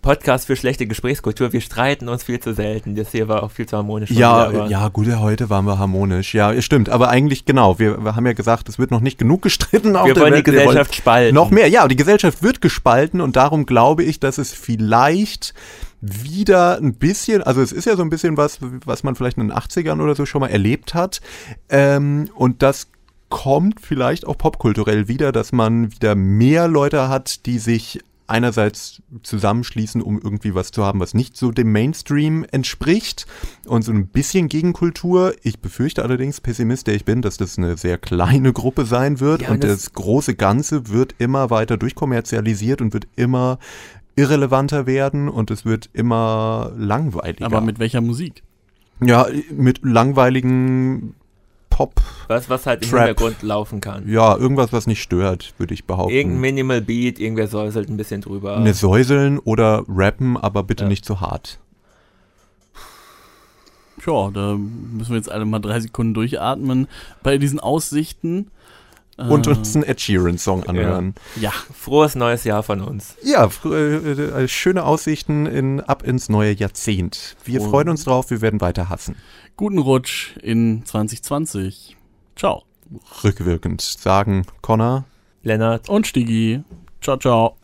[SPEAKER 4] Podcast für schlechte Gesprächskultur, wir streiten uns viel zu selten, das hier war auch viel zu harmonisch.
[SPEAKER 3] Ja,
[SPEAKER 4] wieder,
[SPEAKER 3] ja, gut, ja, heute waren wir harmonisch. Ja, stimmt. Aber eigentlich genau. Wir, wir haben ja gesagt, es wird noch nicht genug gestritten auf
[SPEAKER 4] wir wollen die
[SPEAKER 3] Welt. Wir
[SPEAKER 4] Gesellschaft spalten.
[SPEAKER 3] Noch mehr, ja, die Gesellschaft wird gespalten und darum glaube ich, dass es vielleicht wieder ein bisschen, also es ist ja so ein bisschen was, was man vielleicht in den 80ern oder so schon mal erlebt hat. Ähm, und das kommt vielleicht auch popkulturell wieder, dass man wieder mehr Leute hat, die sich einerseits zusammenschließen, um irgendwie was zu haben, was nicht so dem Mainstream entspricht und so ein bisschen Gegenkultur. Ich befürchte allerdings, Pessimist, der ich bin, dass das eine sehr kleine Gruppe sein wird
[SPEAKER 4] Ja,
[SPEAKER 3] und
[SPEAKER 4] das-
[SPEAKER 3] das große Ganze wird immer weiter durchkommerzialisiert und wird immer irrelevanter werden und es wird immer langweiliger.
[SPEAKER 2] Aber mit welcher Musik?
[SPEAKER 3] ja, mit langweiligen Pop,
[SPEAKER 4] was, was halt im
[SPEAKER 3] Trap.
[SPEAKER 4] Hintergrund laufen kann.
[SPEAKER 3] ja, irgendwas, was nicht stört, würde ich behaupten.
[SPEAKER 4] Irgendein Minimal Beat, irgendwer säuselt ein bisschen drüber.
[SPEAKER 3] Eine Säuseln oder rappen, aber bitte
[SPEAKER 4] Ja.
[SPEAKER 3] nicht zu hart.
[SPEAKER 2] Tja, da müssen wir jetzt alle mal drei Sekunden durchatmen. Bei diesen Aussichten.
[SPEAKER 3] Und
[SPEAKER 2] äh,
[SPEAKER 3] uns einen Ed Sheeran-Song anhören.
[SPEAKER 2] Ja,
[SPEAKER 4] Frohes neues Jahr von uns.
[SPEAKER 3] Ja, äh, äh, schöne Aussichten in, ab ins neue Jahrzehnt. Wir
[SPEAKER 2] Und-
[SPEAKER 3] freuen uns drauf, wir werden weiter hassen.
[SPEAKER 2] Guten Rutsch in 2020. Ciao.
[SPEAKER 3] Rückwirkend sagen Connor.
[SPEAKER 4] Lennart.
[SPEAKER 2] Und Stigi. Ciao, ciao.